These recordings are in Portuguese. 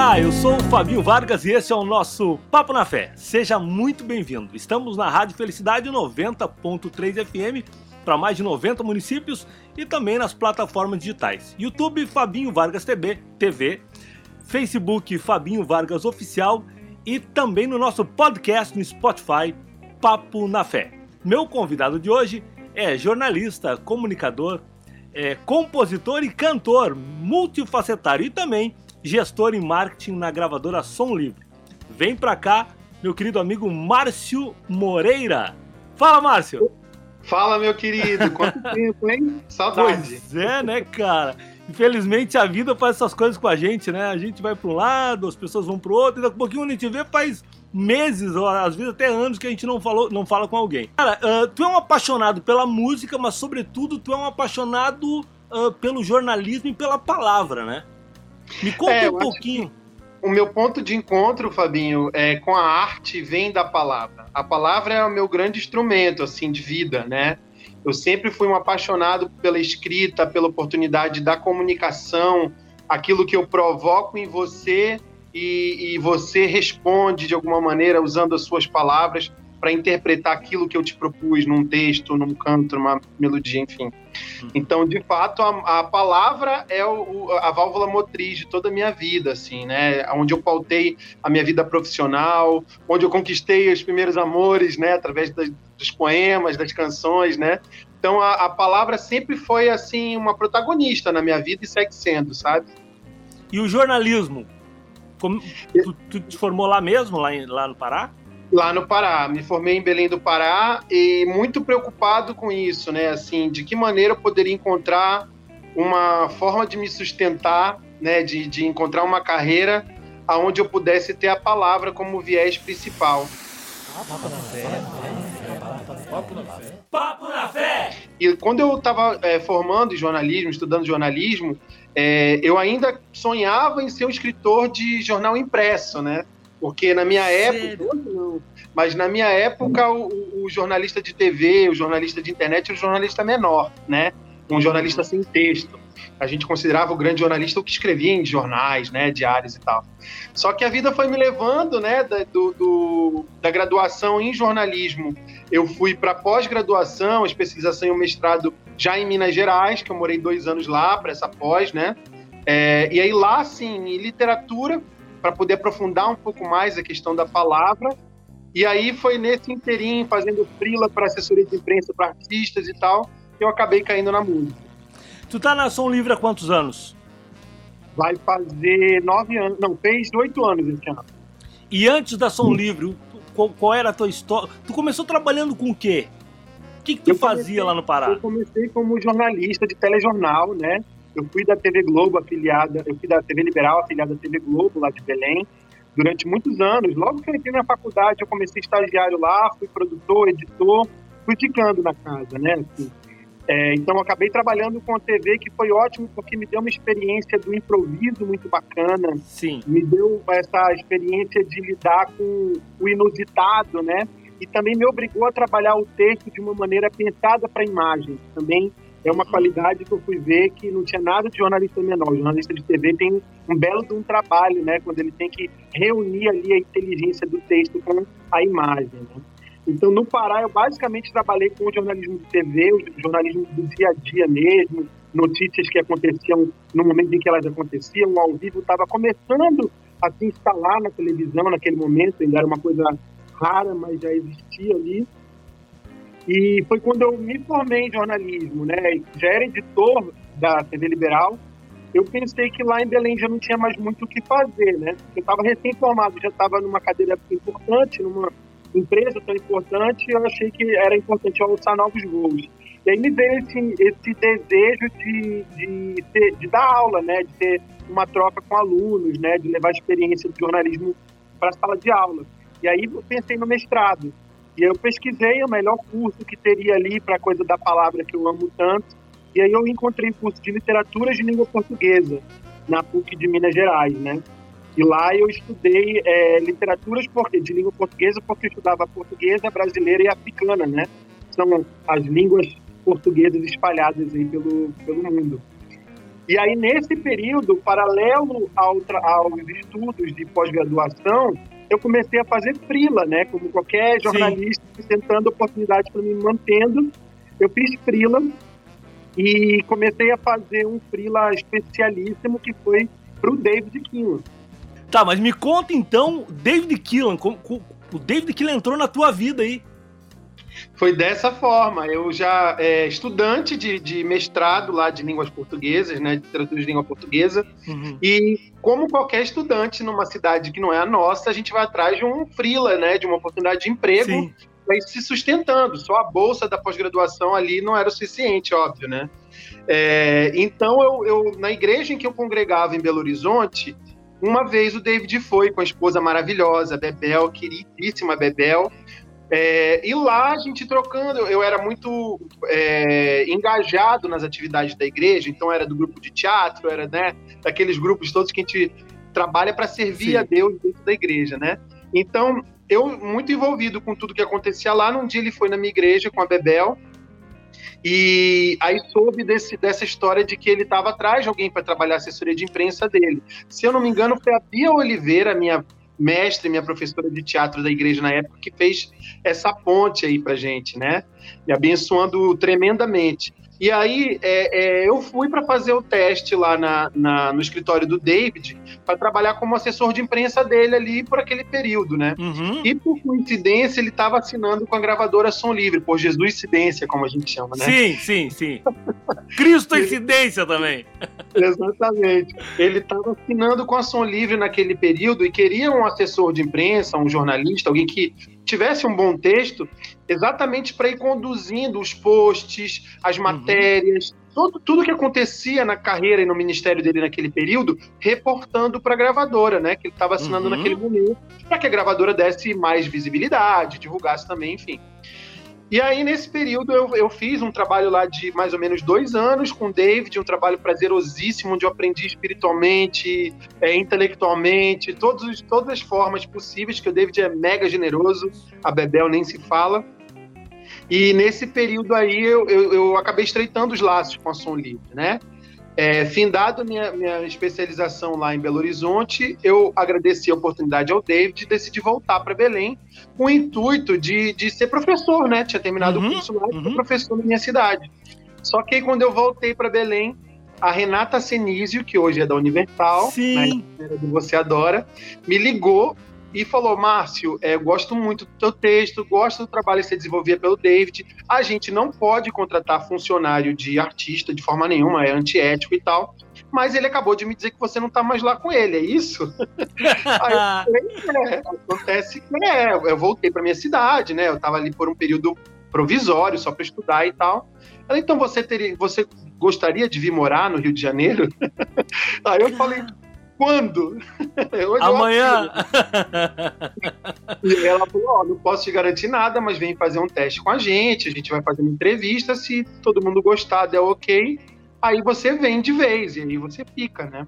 Olá, eu sou o Fabinho Vargas e esse é o nosso Papo na Fé. Seja muito bem-vindo. Estamos na Rádio Felicidade 90.3 FM para mais de 90 municípios e também nas plataformas digitais. YouTube Fabinho Vargas TV, TV, Facebook Fabinho Vargas Oficial e também no nosso podcast no Spotify Papo na Fé. Meu convidado de hoje é jornalista, comunicador, é, compositor e cantor multifacetário e também gestor em marketing na gravadora Som Livre. Vem pra cá, meu querido amigo Márcio Moreira. Fala, Márcio! Fala, meu querido! Quanto tempo, hein? Saudade! Pois é, né, cara? Infelizmente a vida faz essas coisas com a gente, né? A gente vai para um lado, as pessoas vão para o outro, e daqui a pouquinho a gente vê faz meses, ou às vezes até anos que a gente não, falou, não fala com alguém. Cara, uh, tu é um apaixonado pela música, mas sobretudo tu é um apaixonado uh, pelo jornalismo e pela palavra, né? Me conta é, um pouquinho. O meu ponto de encontro, Fabinho, é com a arte vem da palavra. A palavra é o meu grande instrumento, assim, de vida, né? Eu sempre fui um apaixonado pela escrita, pela oportunidade da comunicação, aquilo que eu provoco em você e, e você responde de alguma maneira usando as suas palavras para interpretar aquilo que eu te propus num texto, num canto, numa melodia, enfim. Uhum. Então, de fato, a, a palavra é o, a válvula motriz de toda a minha vida, assim, né? Onde eu pautei a minha vida profissional, onde eu conquistei os primeiros amores, né? Através das, dos poemas, das canções, né? Então, a, a palavra sempre foi, assim, uma protagonista na minha vida e segue sendo, sabe? E o jornalismo? Como, tu, tu te formou lá mesmo, lá, em, lá no Pará? Lá no Pará. Me formei em Belém do Pará e muito preocupado com isso, né? Assim, de que maneira eu poderia encontrar uma forma de me sustentar, né? De, de encontrar uma carreira aonde eu pudesse ter a palavra como viés principal. Papo na fé. Papo na fé. Papo na fé. E quando eu estava é, formando em jornalismo, estudando jornalismo, é, eu ainda sonhava em ser um escritor de jornal impresso, né? Porque na minha época, não, mas na minha época o, o, jornalista de TV, o jornalista de internet era um jornalista menor, né? Um jornalista sem texto. A gente considerava o grande jornalista o que escrevia em jornais, né, diários e tal. Só que a vida foi me levando, né, da, do, do da graduação em jornalismo. Eu fui para pós-graduação, especialização em um mestrado já em Minas Gerais, que eu morei dois anos lá para essa pós, né? É, e aí lá, assim, em literatura, para poder aprofundar um pouco mais a questão da palavra. E aí foi nesse inteirinho, fazendo frila para assessoria de imprensa para artistas e tal, que eu acabei caindo na música. Tu tá na Som Livre há quantos anos? Vai fazer nove anos, não, fez oito anos esse ano. E antes da Som Livre, qual, qual, era a tua história? Tu começou trabalhando com o quê? O que, que tu eu fazia comecei, lá no Pará? Eu comecei como jornalista de telejornal, né? Eu fui da TV Globo afiliada, eu fui da TV Liberal afiliada à TV Globo lá de Belém durante muitos anos. Logo que eu entrei na faculdade, eu comecei estagiário lá, fui produtor, editor, fui ficando na casa, né? Assim. É, então, acabei trabalhando com a TV, que foi ótimo, porque me deu uma experiência do improviso muito bacana. Sim. Me deu essa experiência de lidar com o inusitado, né? E também me obrigou a trabalhar o texto de uma maneira pensada para a imagem. Também é uma qualidade que eu fui ver que não tinha nada de jornalista menor. O jornalista de TV tem um belo de um trabalho, né? Quando ele tem que reunir ali a inteligência do texto com a imagem, né? Então, no Pará, eu basicamente trabalhei com o jornalismo de TV, o jornalismo do dia a dia mesmo, notícias que aconteciam no momento em que elas aconteciam, ao vivo, estava começando a se instalar na televisão naquele momento, ainda era uma coisa rara, mas já existia ali. E foi quando eu me formei em jornalismo, né? Já era editor da TV Liberal. Eu pensei que lá em Belém já não tinha mais muito o que fazer, né? Eu estava recém-formado, já estava numa cadeira importante, numa empresa tão importante, eu achei que era importante alçar novos voos. E aí me veio esse, esse desejo de, de, ter, de dar aula, né? De ter uma troca com alunos, né? De levar a experiência do jornalismo para a sala de aula. E aí eu pensei no mestrado. E eu pesquisei o melhor curso que teria ali para coisa da palavra que eu amo tanto. E aí eu encontrei curso de literatura de língua portuguesa na PUC de Minas Gerais, né? E lá eu estudei é, literaturas de língua portuguesa porque eu estudava portuguesa, brasileira e africana, né? São as línguas portuguesas espalhadas aí pelo, pelo mundo. E aí, nesse período, paralelo ao, aos estudos de pós-graduação, eu comecei a fazer frila, né? Como qualquer jornalista, Sim. tentando oportunidades para me mantendo. Eu fiz frila e comecei a fazer um frila especialíssimo que foi para o David Keelan. Tá, mas me conta então, David Keelan, o David Keelan entrou na tua vida aí. Foi dessa forma. Eu já é, estudante de, de, mestrado lá de línguas portuguesas, né, de literatura de língua portuguesa, uhum. e como qualquer estudante numa cidade que não é a nossa, a gente vai atrás de um freela, né, de uma oportunidade de emprego para ir se sustentando. Só a bolsa da pós-graduação ali não era o suficiente, óbvio, né? É, então, eu, eu, na igreja em que eu congregava em Belo Horizonte, uma vez o David foi com a esposa maravilhosa, Bebel, queridíssima Bebel, é, e lá a gente trocando, eu era muito é, engajado nas atividades da igreja, então era do grupo de teatro, era né, daqueles grupos todos que a gente trabalha para servir Sim. a Deus dentro da igreja, né? Então, eu muito envolvido com tudo que acontecia lá, num dia ele foi na minha igreja com a Bebel, e aí soube desse, dessa história de que ele estava atrás de alguém para trabalhar a assessoria de imprensa dele. Se eu não me engano, foi a Bia Oliveira, minha mestre, minha professora de teatro da igreja na época, que fez essa ponte aí pra gente, né? Me abençoando tremendamente. E aí é, é, eu fui para fazer o teste lá na, na, no escritório do David para trabalhar como assessor de imprensa dele ali por aquele período, né? Uhum. E por coincidência ele estava assinando com a gravadora Som Livre, por Jesus Incidência, como a gente chama, né? Sim, sim, sim. Cristo Incidência também. Exatamente. Ele estava assinando com a Som Livre naquele período e queria um assessor de imprensa, um jornalista, alguém que tivesse um bom texto, exatamente para ir conduzindo os posts, as uhum. matérias, uhum. Tudo, tudo que acontecia na carreira e no ministério dele naquele período, reportando para a gravadora, né, que ele estava assinando uhum. naquele momento, para que a gravadora desse mais visibilidade, divulgasse também, enfim. E aí, nesse período, eu, eu fiz um trabalho lá de mais ou menos dois anos com o David, um trabalho prazerosíssimo, onde eu aprendi espiritualmente, é, intelectualmente, todos, todas as formas possíveis, que o David é mega generoso, a Bebel nem se fala. E nesse período aí, eu, eu, eu acabei estreitando os laços com a Som Livre, né? É, findado minha, minha especialização lá em Belo Horizonte, eu agradeci a oportunidade ao David e decidi voltar para Belém com o intuito de, de ser professor, né? Tinha terminado uhum, o curso lá e uhum. professor na minha cidade. Só que aí, quando eu voltei para Belém, a Renata Senísio, que hoje é da Universal, Sim. Né, Você Adora, me ligou e falou: Márcio, é, gosto muito do teu texto, gosto do trabalho que você desenvolvia pelo David. A gente não pode contratar funcionário de artista de forma nenhuma, é antiético e tal. Mas ele acabou de me dizer que você não está mais lá com ele, é isso? Aí eu falei, é, acontece que é, eu voltei para minha cidade, né? Eu estava ali por um período provisório, só para estudar e tal. Ela, então você teria, você gostaria de vir morar no Rio de Janeiro? Aí eu falei, quando? Amanhã. e ela falou: Ó, oh, não posso te garantir nada, mas vem fazer um teste com a gente. A gente vai fazer uma entrevista. Se todo mundo gostar, der ok, aí você vem de vez. E aí você fica, né?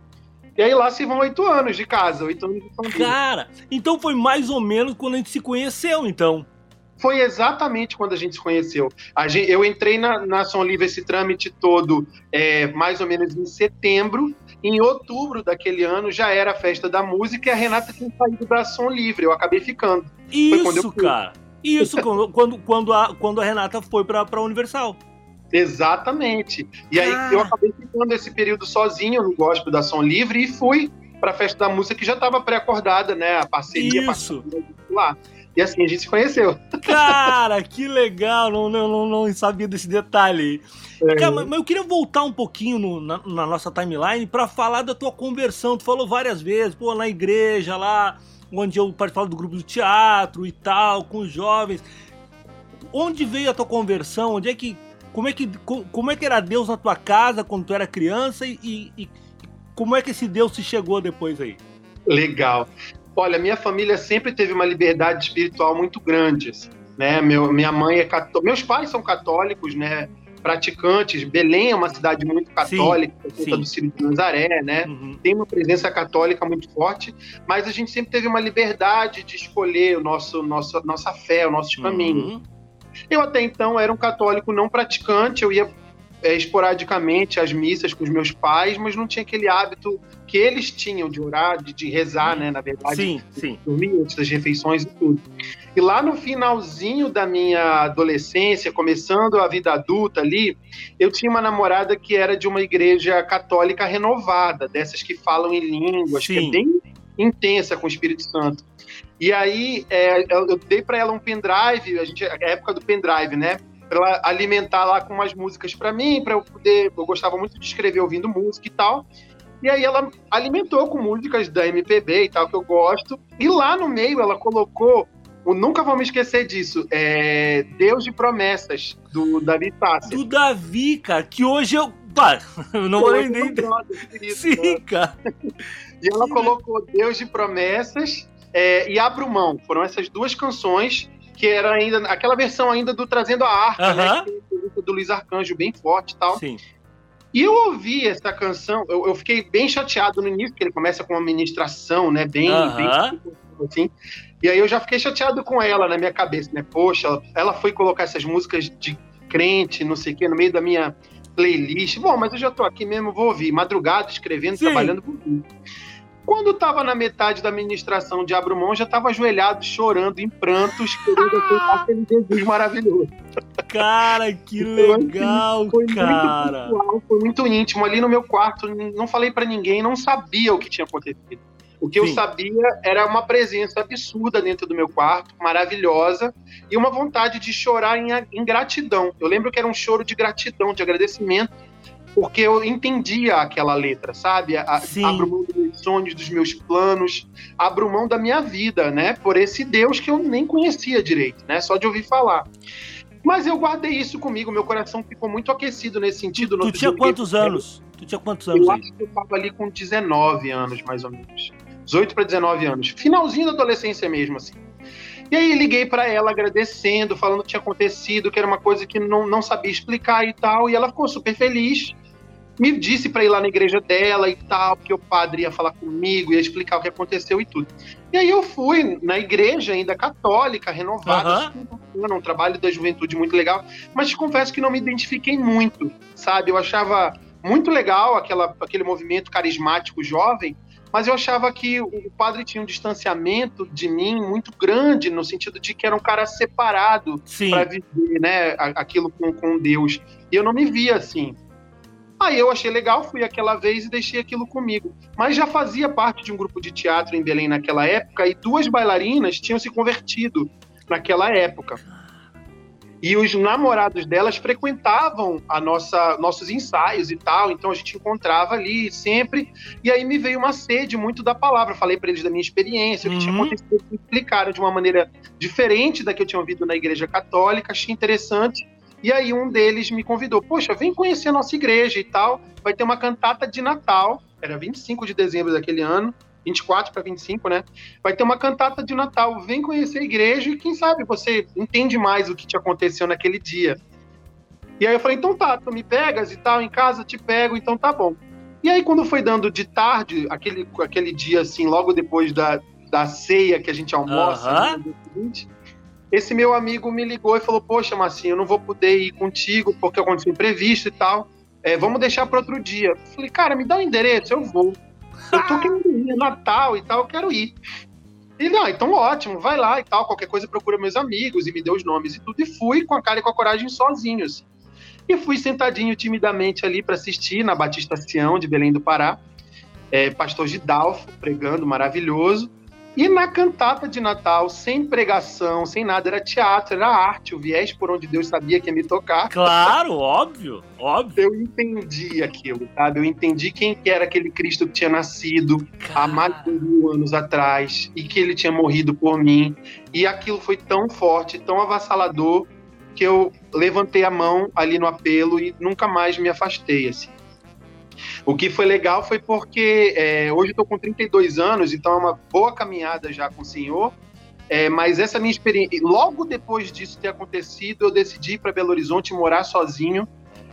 E aí lá se vão oito anos de casa, oito anos de família. Cara, então foi mais ou menos quando a gente se conheceu, então. Foi exatamente quando a gente se conheceu. Gente, eu entrei na, na Som Livre esse trâmite todo é, mais ou menos em setembro. Em outubro daquele ano já era a festa da música e a Renata tinha saído da Som Livre. Eu acabei ficando. Isso, cara. Isso, quando, quando, a, quando a Renata foi pra, pra Universal. Exatamente. E aí ah. eu acabei ficando esse período sozinho no gospel da Som Livre e fui para a festa da música que já estava pré-acordada, né? A parceria, Isso. Parceria lá. E assim a gente se conheceu. Cara, que legal! Não, não, não, sabia desse detalhe. É. Cara, mas, eu queria voltar um pouquinho no, na, na, nossa timeline para falar da tua conversão. Tu falou várias vezes, pô, na igreja lá, onde eu participava do grupo do teatro e tal, com os jovens. Onde veio a tua conversão? Onde é que. Como é que, como é que era Deus na tua casa quando tu era criança e, e como é que esse Deus se chegou depois aí? Legal. Olha, minha família sempre teve uma liberdade espiritual muito grande, assim, né? Meu, minha mãe é católica, meus pais são católicos, né? Praticantes. Belém é uma cidade muito católica, por conta do Círio de Nazaré, né? Uhum. Tem uma presença católica muito forte, mas a gente sempre teve uma liberdade de escolher o nosso, nosso nossa fé, o nosso caminho. Uhum. Eu até então era um católico não praticante, eu ia é, esporadicamente as missas com os meus pais, mas não tinha aquele hábito que eles tinham de orar, de, de rezar, né? Na verdade, sim, sim. dormir antes das refeições e tudo. E lá no finalzinho da minha adolescência, começando a vida adulta ali, eu tinha uma namorada que era de uma igreja católica renovada, dessas que falam em línguas, sim. que é bem intensa com o Espírito Santo. E aí é, eu, dei para ela um pendrive, a gente, a época do pendrive, né? Pra ela alimentar lá com umas músicas para mim, para eu poder. Eu gostava muito de escrever ouvindo música e tal. E aí ela alimentou com músicas da MPB e tal, que eu gosto. E lá no meio ela colocou, nunca vou me esquecer disso, é Deus de Promessas, do Davi Tassi. Do Davi, cara, que hoje eu. Pá, eu não vou nem. Sim, né? cara. e ela colocou Deus de Promessas é, e Abro Mão. Foram essas duas canções que era ainda aquela versão ainda do Trazendo a Arca, uh -huh. né? Do Luiz Arcanjo, bem forte e tal. Sim. E eu ouvi essa canção, eu, eu, fiquei bem chateado no início, porque ele começa com uma ministração, né? Bem, uh -huh. bem assim. E aí eu já fiquei chateado com ela na minha cabeça, né? Poxa, ela, foi colocar essas músicas de crente, não sei o quê, no meio da minha playlist. Bom, mas eu já tô aqui mesmo, vou ouvir. Madrugada, escrevendo, Sim. trabalhando. Quando estava na metade da administração de Abrumon, já estava ajoelhado, chorando, em prantos, querendo aceitar aquele Jesus maravilhoso. Cara, que então, assim, legal, foi cara. Muito pessoal, foi muito íntimo. Ali no meu quarto, não falei para ninguém, não sabia o que tinha acontecido. O que Sim. eu sabia era uma presença absurda dentro do meu quarto, maravilhosa, e uma vontade de chorar em, em gratidão. Eu lembro que era um choro de gratidão, de agradecimento porque eu entendia aquela letra, sabe? A, abro mão dos meus sonhos, dos meus planos, abro mão da minha vida, né? Por esse Deus que eu nem conhecia direito, né? Só de ouvir falar. Mas eu guardei isso comigo, meu coração ficou muito aquecido nesse sentido. Tu tinha quantos anos? Tu tinha quantos anos? Eu aí? acho que eu tava ali com 19 anos, mais ou menos. 18 para 19 anos. Finalzinho da adolescência mesmo, assim. E aí liguei para ela agradecendo, falando o que tinha acontecido, que era uma coisa que não, não sabia explicar e tal. E ela ficou super feliz me disse para ir lá na igreja dela e tal, porque o padre ia falar comigo, ia explicar o que aconteceu e tudo. E aí eu fui na igreja ainda católica, renovada, uhum. um trabalho da juventude muito legal, mas te confesso que não me identifiquei muito, sabe? Eu achava muito legal aquela, aquele movimento carismático jovem, mas eu achava que o padre tinha um distanciamento de mim muito grande, no sentido de que era um cara separado para viver né, aquilo com, com Deus. E eu não me via assim. Aí eu achei legal, fui aquela vez e deixei aquilo comigo. Mas já fazia parte de um grupo de teatro em Belém naquela época e duas bailarinas tinham se convertido naquela época. E os namorados delas frequentavam a nossa nossos ensaios e tal, então a gente encontrava ali sempre. E aí me veio uma sede muito da palavra. Falei para eles da minha experiência, o que tinha uhum. acontecido, explicaram de uma maneira diferente da que eu tinha ouvido na igreja católica, achei interessante. E aí um deles me convidou, poxa, vem conhecer a nossa igreja e tal. Vai ter uma cantata de Natal, era 25 de dezembro daquele ano, 24 para 25, né? Vai ter uma cantata de Natal, vem conhecer a igreja e quem sabe você entende mais o que te aconteceu naquele dia. E aí eu falei, então tá, tu me pegas e tal, em casa te pego, então tá bom. E aí quando foi dando de tarde, aquele, aquele dia assim, logo depois da, da ceia que a gente almoça, uh -huh. no dia seguinte, esse meu amigo me ligou e falou: Poxa, Marcinho, eu não vou poder ir contigo porque aconteceu imprevisto e tal. É, vamos deixar para outro dia. Eu falei, cara, me dá o um endereço, eu vou. Eu tô querendo ir, Natal e tal, eu quero ir. Ele, ah, então ótimo, vai lá e tal, qualquer coisa procura meus amigos e me deu os nomes e tudo. E fui com a cara e com a coragem sozinhos. E fui sentadinho timidamente ali para assistir na Batista Sião de Belém do Pará. É, Pastor Gidalfo pregando, maravilhoso. E na cantata de Natal, sem pregação, sem nada, era teatro, era arte, o viés por onde Deus sabia que ia me tocar. Claro, óbvio, óbvio. Eu entendi aquilo, sabe? Eu entendi quem que era aquele Cristo que tinha nascido há mais de mil anos atrás e que ele tinha morrido por mim. E aquilo foi tão forte, tão avassalador, que eu levantei a mão ali no apelo e nunca mais me afastei, assim. O que foi legal foi porque é, hoje eu estou com 32 anos, então é uma boa caminhada já com o senhor. É, mas essa minha experiência, logo depois disso ter acontecido, eu decidi ir para Belo Horizonte morar sozinho.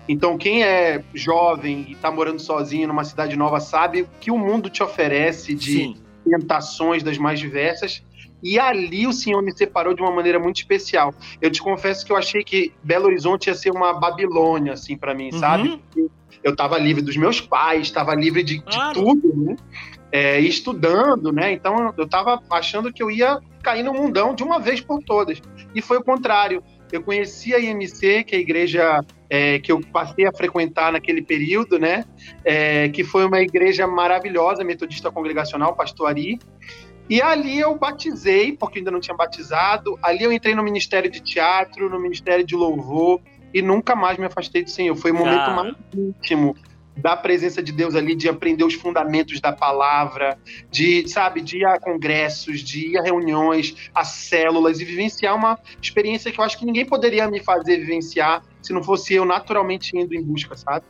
Então, quem é jovem e está morando sozinho numa cidade nova sabe o que o mundo te oferece de Sim. tentações das mais diversas. E ali o Senhor me separou de uma maneira muito especial. Eu te confesso que eu achei que Belo Horizonte ia ser uma Babilônia, assim, para mim, uhum. sabe? Eu estava livre dos meus pais, estava livre de, de tudo, né? É, estudando, né? Então eu estava achando que eu ia cair no mundão de uma vez por todas. E foi o contrário. Eu conheci a IMC, que é a igreja é, que eu passei a frequentar naquele período, né? É, que foi uma igreja maravilhosa, metodista congregacional, pastor Ari. E ali eu batizei, porque ainda não tinha batizado. Ali eu entrei no ministério de teatro, no ministério de louvor e nunca mais me afastei do Senhor. Foi o momento ah. mais íntimo da presença de Deus ali, de aprender os fundamentos da palavra, de, sabe, de ir a congressos, de ir a reuniões, a células e vivenciar uma experiência que eu acho que ninguém poderia me fazer vivenciar se não fosse eu naturalmente indo em busca, sabe?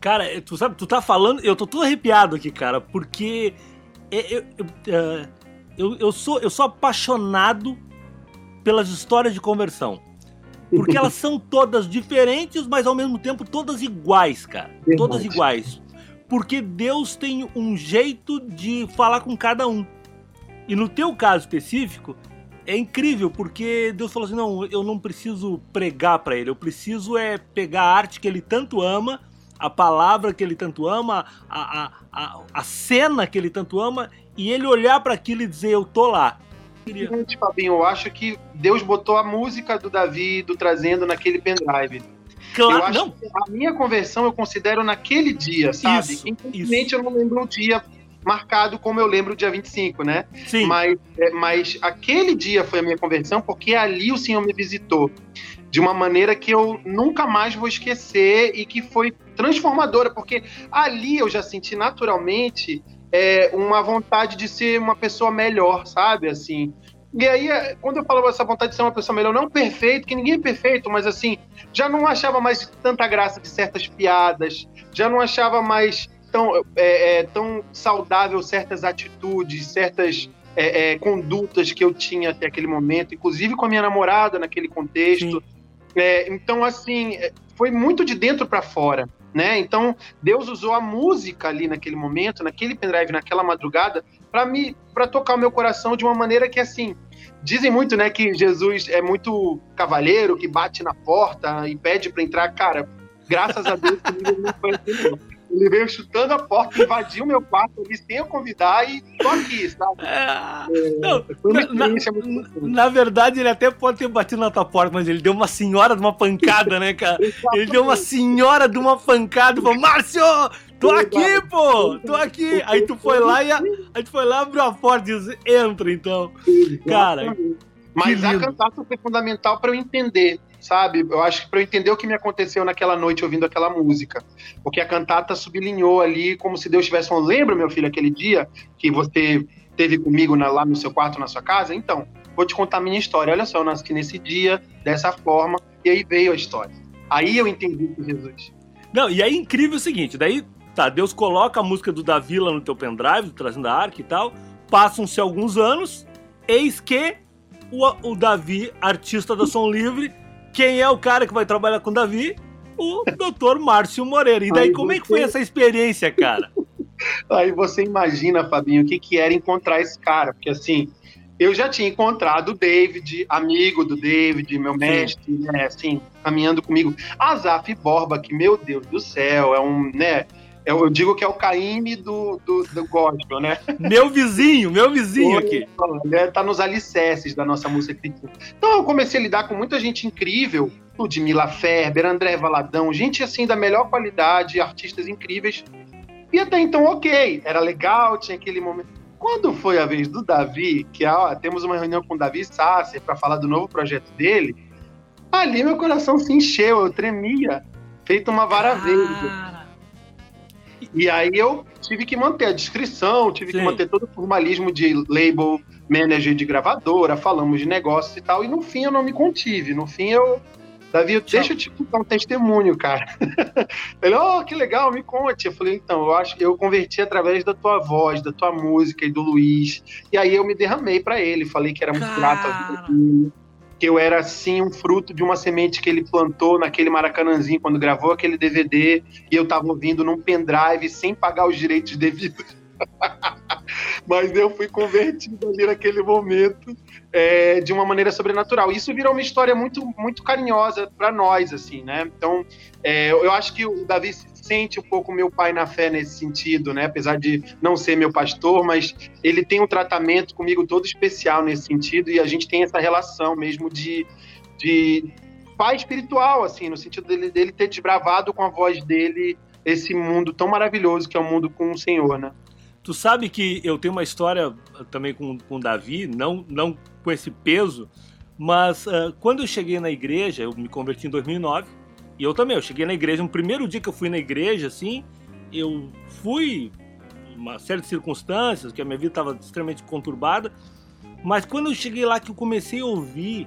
Cara, tu sabe, tu tá falando, eu tô todo arrepiado aqui, cara, porque eu, eu, é, eu, eu sou, eu sou apaixonado pelas histórias de conversão. Porque elas são todas diferentes, mas ao mesmo tempo todas iguais, cara. Verdade. Todas iguais. Porque Deus tem um jeito de falar com cada um. E no teu caso específico, é incrível, porque Deus falou assim: não, eu não preciso pregar para ele, eu preciso é pegar a arte que ele tanto ama, a palavra que ele tanto ama, a, a, a, a cena que ele tanto ama, e ele olhar para aquilo e dizer: eu tô lá queria. Fabinho, eu acho que Deus botou a música do Davi do trazendo naquele pendrive. Claro, não. a minha conversão eu considero naquele dia, sabe? Isso, Infelizmente eu não lembro o dia marcado como eu lembro o dia 25, né? Sim. Mas, é, mas aquele dia foi a minha conversão porque ali o Senhor me visitou de uma maneira que eu nunca mais vou esquecer e que foi transformadora, porque ali eu já senti naturalmente é, uma vontade de ser uma pessoa melhor, sabe? Assim. E aí, é, quando eu falava essa vontade de ser uma pessoa melhor, não perfeito, que ninguém é perfeito, mas assim, já não achava mais tanta graça de certas piadas, já não achava mais tão, é, é, tão saudável certas atitudes, certas é, é, condutas que eu tinha até aquele momento, inclusive com a minha namorada naquele contexto. então, assim, foi muito de dentro para fora né? Então, Deus usou a música ali naquele momento, naquele pendrive, naquela madrugada, para me para tocar o meu coração de uma maneira que assim, dizem muito, né, que Jesus é muito cavalheiro, que bate na porta e pede para entrar, cara. Graças a Deus, não foi assim. Ele veio chutando a porta, invadiu meu quarto ali sem eu convidar e tô aqui, sabe? É, é não, na, na, verdade, ele até pode ter batido na tua porta, mas ele deu uma senhora de uma pancada, né, cara? ele deu uma senhora de uma pancada e falou: Márcio! Tô aqui, pô! Tô aqui! Aí tu foi lá e a, aí tu foi lá, abriu a porta e disse, entra, então. Cara. Mas a cantata foi fundamental para eu entender sabe? Eu acho que para eu entender o que me aconteceu naquela noite ouvindo aquela música. Porque a cantata sublinhou ali como se Deus estivesse falando: lembra, meu filho, aquele dia que você teve comigo na, lá no seu quarto, na sua casa? Então, vou te contar a minha história. Olha só, eu nasci nesse dia, dessa forma, e aí veio a história. Aí eu entendi que Jesus. Não, e é incrível o seguinte: daí, tá, Deus coloca a música do Davi lá no teu pendrive, trazendo a arca e tal. Passam-se alguns anos, eis que o, o Davi, artista da Som Livre, quem é o cara que vai trabalhar com o Davi? O doutor Márcio Moreira. E daí, Aí como você... é que foi essa experiência, cara? Aí você imagina, Fabinho, o que, que era encontrar esse cara. Porque assim, eu já tinha encontrado o David, amigo do David, meu mestre, né, assim, caminhando comigo. Azaf Borba, que, meu Deus do céu, é um, né, eu digo que é o Caíme do, do, do gospel, né? Meu vizinho, meu vizinho aqui. Né, tá nos alicerces da nossa música cristã. Então eu comecei a lidar com muita gente incrível, Ludmilla Ferber, André Valadão, gente assim da melhor qualidade, artistas incríveis. E até então, ok, era legal, tinha aquele momento. Quando foi a vez do Davi, que ó, temos uma reunião com o Davi Sasser para falar do novo projeto dele, ali meu coração se encheu, eu tremia, feito uma vara verde. E aí eu tive que manter a descrição, tive Sim. que manter todo o formalismo de label manager de gravadora, falamos de negócios e tal, e no fim eu não me contive. No fim eu. Davi, deixa eu te contar um testemunho, cara. Ele, oh, que legal, me conte. Eu falei, então, eu acho que eu converti através da tua voz, da tua música e do Luiz. E aí eu me derramei para ele, falei que era muito grato a vida dele que eu era assim um fruto de uma semente que ele plantou naquele Maracanãzinho quando gravou aquele DVD e eu tava ouvindo num pendrive sem pagar os direitos devidos. mas eu fui convertido ali naquele momento é, de uma maneira sobrenatural. Isso virou uma história muito, muito carinhosa para nós, assim, né? Então, é, eu acho que o Davi sente um pouco meu pai na fé nesse sentido, né? Apesar de não ser meu pastor, mas ele tem um tratamento comigo todo especial nesse sentido e a gente tem essa relação mesmo de, de pai espiritual, assim, no sentido dele, dele ter desbravado com a voz dele esse mundo tão maravilhoso que é o mundo com o Senhor, né? Tu sabe que eu tenho uma história também com, com Davi, não, não com esse peso, mas uh, quando eu cheguei na igreja, eu me converti em 2009, e eu também, eu cheguei na igreja, no primeiro dia que eu fui na igreja, assim, eu fui uma série de circunstâncias, que a minha vida estava extremamente conturbada, mas quando eu cheguei lá que eu comecei a ouvir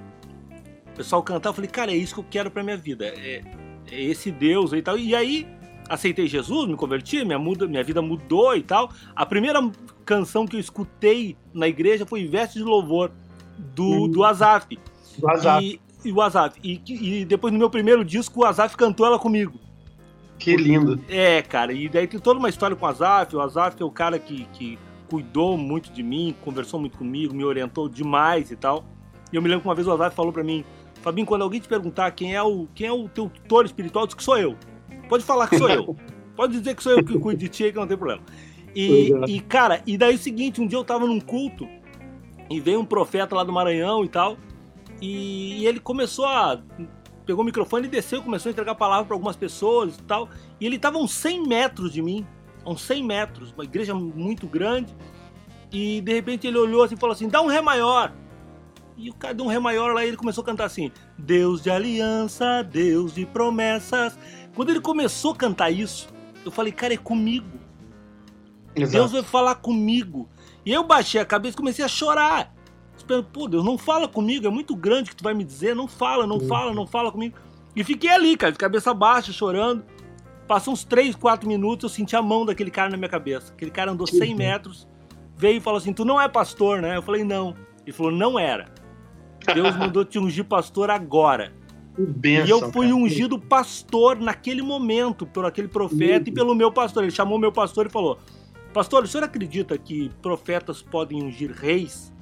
o pessoal cantar, eu falei, cara, é isso que eu quero para minha vida, é, é esse Deus e tal. E aí aceitei Jesus, me converti, minha, muda, minha vida mudou e tal. A primeira canção que eu escutei na igreja foi Veste de Louvor, do, uhum. do Azaf. Do Azaf. E, e o Azaf. E, e, depois no meu primeiro disco, o Azaf cantou ela comigo. Que lindo. É, cara. E daí tem toda uma história com o Azaf. O Azaf é o cara que, que cuidou muito de mim, conversou muito comigo, me orientou demais e tal. E eu me lembro que uma vez o Azaf falou para mim, Fabinho, quando alguém te perguntar quem é o, quem é o teu tutor espiritual, diz que sou eu. Pode falar que sou eu. Pode dizer que sou eu que cuido de ti, que não tem problema. E, é. e, cara, e daí é o seguinte, um dia eu tava num culto e veio um profeta lá do Maranhão e tal, e, e ele começou a pegou o microfone e desceu, começou a entregar a palavra para algumas pessoas e tal. E ele estava a uns 100 metros de mim, a uns 100 metros, uma igreja muito grande. E de repente ele olhou assim e falou assim: dá um Ré maior. E o cara deu um Ré maior lá e ele começou a cantar assim: Deus de aliança, Deus de promessas, quando ele começou a cantar isso, eu falei, cara, é comigo. Exato. Deus vai falar comigo. E eu baixei a cabeça e comecei a chorar. Esperando, pô, Deus, não fala comigo, é muito grande que tu vai me dizer, não fala, não fala, não fala comigo. E fiquei ali, cara, de cabeça baixa, chorando. Passou uns 3, 4 minutos, eu senti a mão daquele cara na minha cabeça. Aquele cara andou 100 metros, veio e falou assim: Tu não é pastor, né? Eu falei: Não. Ele falou: Não era. Deus mandou te ungir pastor agora. Benção, e eu fui cara. ungido pastor naquele momento por aquele profeta e pelo meu pastor. Ele chamou meu pastor e falou: Pastor, o senhor acredita que profetas podem ungir reis?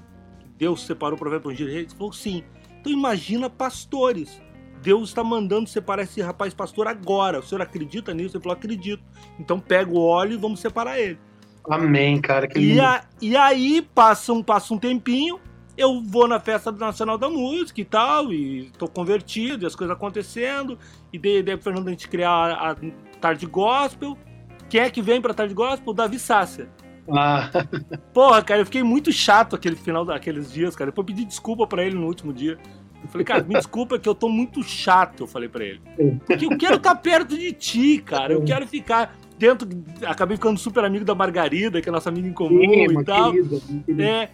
Deus separou o profeta para ungir reis? Ele falou: Sim. Então imagina pastores. Deus está mandando separar esse rapaz pastor agora. O senhor acredita nisso? Ele falou: Acredito. Então pega o óleo e vamos separar ele. Amém, cara. E, a, e, aí passa um, passa um tempinho eu vou na festa nacional da música e tal, e tô convertido, e as coisas acontecendo, e daí, daí Fernando a gente criar a, Tarde Gospel. Quem é que vem pra Tarde Gospel? O Davi Sácia. Ah. Porra, cara, eu fiquei muito chato aquele final daqueles dias, cara. Depois pedi desculpa para ele no último dia. Eu falei, cara, me desculpa que eu tô muito chato, eu falei para ele. Porque eu quero estar tá perto de ti, cara. Eu quero ficar dentro. Acabei ficando super amigo da Margarida, que é nossa amiga em comum Sim, e tal. Querida, querida. É,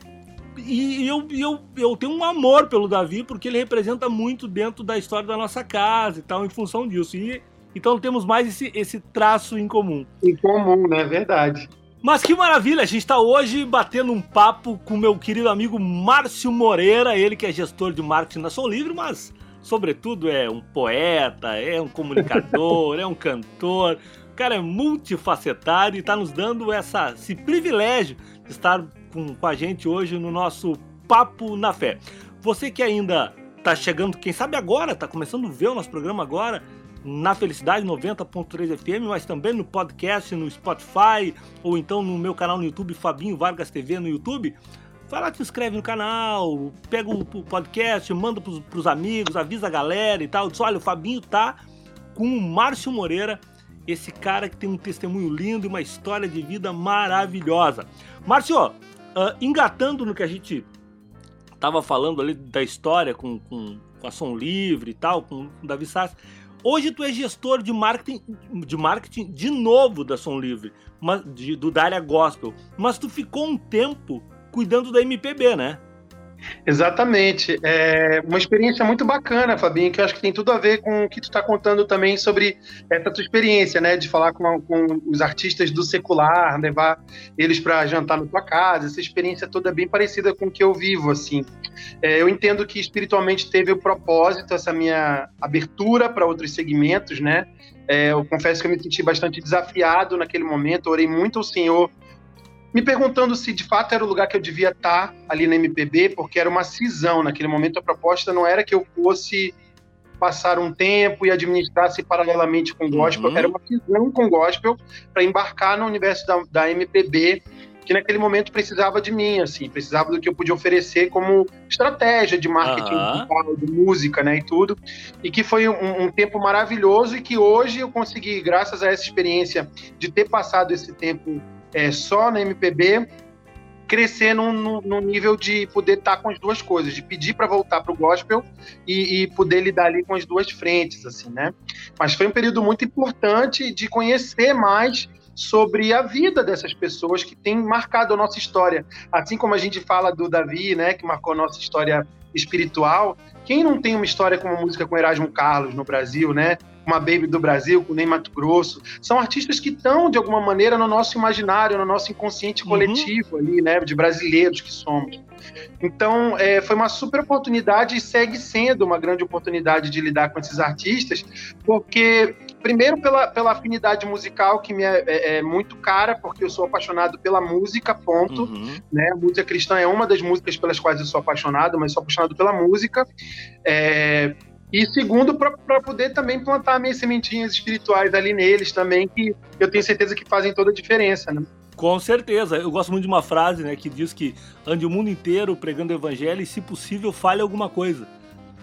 e eu, eu, eu tenho um amor pelo Davi, porque ele representa muito dentro da história da nossa casa e tal, em função disso. E, então temos mais esse, esse traço em comum. Em comum, né? Verdade. Mas que maravilha, a gente está hoje batendo um papo com meu querido amigo Márcio Moreira, ele que é gestor de marketing na Som Livre, mas sobretudo é um poeta, é um comunicador, é um cantor, o cara é multifacetado e está nos dando essa, esse privilégio de estar com, com a gente hoje no nosso Papo na Fé. Você que ainda está chegando, quem sabe agora, está começando a ver o nosso programa agora, na Felicidade 90.3 FM, mas também no podcast, no Spotify, ou então no meu canal no YouTube, Fabinho Vargas TV no YouTube. Vai lá, te inscreve no canal, pega o podcast, manda para os amigos, avisa a galera e tal. Diz, olha, o Fabinho tá com o Márcio Moreira, esse cara que tem um testemunho lindo e uma história de vida maravilhosa. Márcio, Uh, engatando no que a gente tava falando ali da história com, com, com a Som Livre e tal, com o Davi Sassi, hoje tu é gestor de marketing de, marketing de novo da Som Livre, mas, de, do Dália Gospel, mas tu ficou um tempo cuidando da MPB, né? Exatamente. É uma experiência muito bacana, Fabinho, que eu acho que tem tudo a ver com o que tu está contando também sobre essa tua experiência, né? De falar com, com os artistas do secular, levar eles para jantar na tua casa. Essa experiência toda é bem parecida com o que eu vivo, assim. É, eu entendo que espiritualmente teve o propósito, essa minha abertura para outros segmentos, né? É, eu confesso que eu me senti bastante desafiado naquele momento, orei muito ao Senhor me perguntando se de fato era o lugar que eu devia estar ali na MPB, porque era uma cisão. Naquele momento a proposta não era que eu fosse passar um tempo e administrasse paralelamente com gospel, uhum. era uma cisão com gospel para embarcar no universo da, da MPB que naquele momento precisava de mim, assim, precisava do que eu podia oferecer como estratégia de marketing uhum. de música, né, e tudo, e que foi um, um, tempo maravilhoso e que hoje eu consegui, graças a essa experiência de ter passado esse tempo é, só na MPB, crescer num, nível de poder estar com as duas coisas, de pedir para voltar para o gospel e, e, poder lidar ali com as duas frentes, assim, né? Mas foi um período muito importante de conhecer mais sobre a vida dessas pessoas que têm marcado a nossa história. Assim como a gente fala do Davi, né, que marcou a nossa história espiritual, quem não tem uma história como música com Erasmo Carlos no Brasil, né? Uma Baby do Brasil, com Ney Mato Grosso, são artistas que estão, de alguma maneira, no nosso imaginário, no nosso inconsciente uhum. coletivo ali, né? De brasileiros que somos. Então, é, foi uma super oportunidade e segue sendo uma grande oportunidade de lidar com esses artistas, porque, primeiro, pela, pela afinidade musical, que me é, é, é muito cara, porque eu sou apaixonado pela música, ponto. Uhum. Né? A música cristã é uma das músicas pelas quais eu sou apaixonado, mas sou apaixonado pela música. É, e segundo, para poder também plantar minhas sementinhas espirituais ali neles também, que eu tenho certeza que fazem toda a diferença, né? Com certeza. Eu gosto muito de uma frase, né, que diz que ande o mundo inteiro pregando o evangelho e, se possível, fale alguma coisa.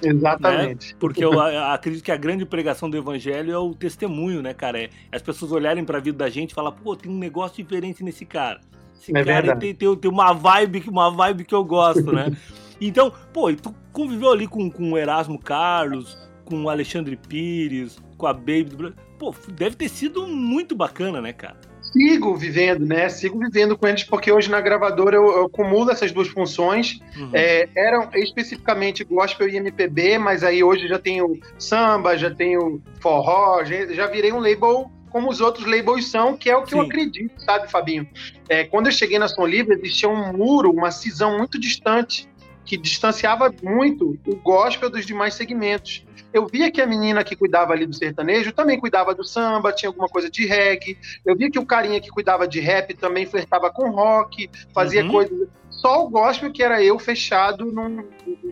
Exatamente. Né? Porque eu acredito que a grande pregação do evangelho é o testemunho, né, cara? É as pessoas olharem para a vida da gente e falar, pô, tem um negócio diferente nesse cara. Esse é cara tem, tem, tem, uma vibe, uma vibe que eu gosto, né? então, pô, e tu conviveu ali com, com o Erasmo Carlos, com o Alexandre Pires, com a Baby do Pô, deve ter sido muito bacana, né, cara? sigo vivendo, né? Sigo vivendo com eles, porque hoje na gravadora eu, eu acumulo essas duas funções. Uhum. É, eram especificamente gospel e MPB, mas aí hoje já tenho samba, já tenho forró, já, já virei um label como os outros labels são, que é o que Sim. eu acredito, sabe, Fabinho? É, quando eu cheguei na Som Livre, existia um muro, uma cisão muito distante que distanciava muito o gospel dos demais segmentos. Eu via que a menina que cuidava ali do sertanejo também cuidava do samba, tinha alguma coisa de reggae. Eu via que o carinha que cuidava de rap também flertava com rock, fazia uhum. coisas. Só o gospel que era eu fechado num,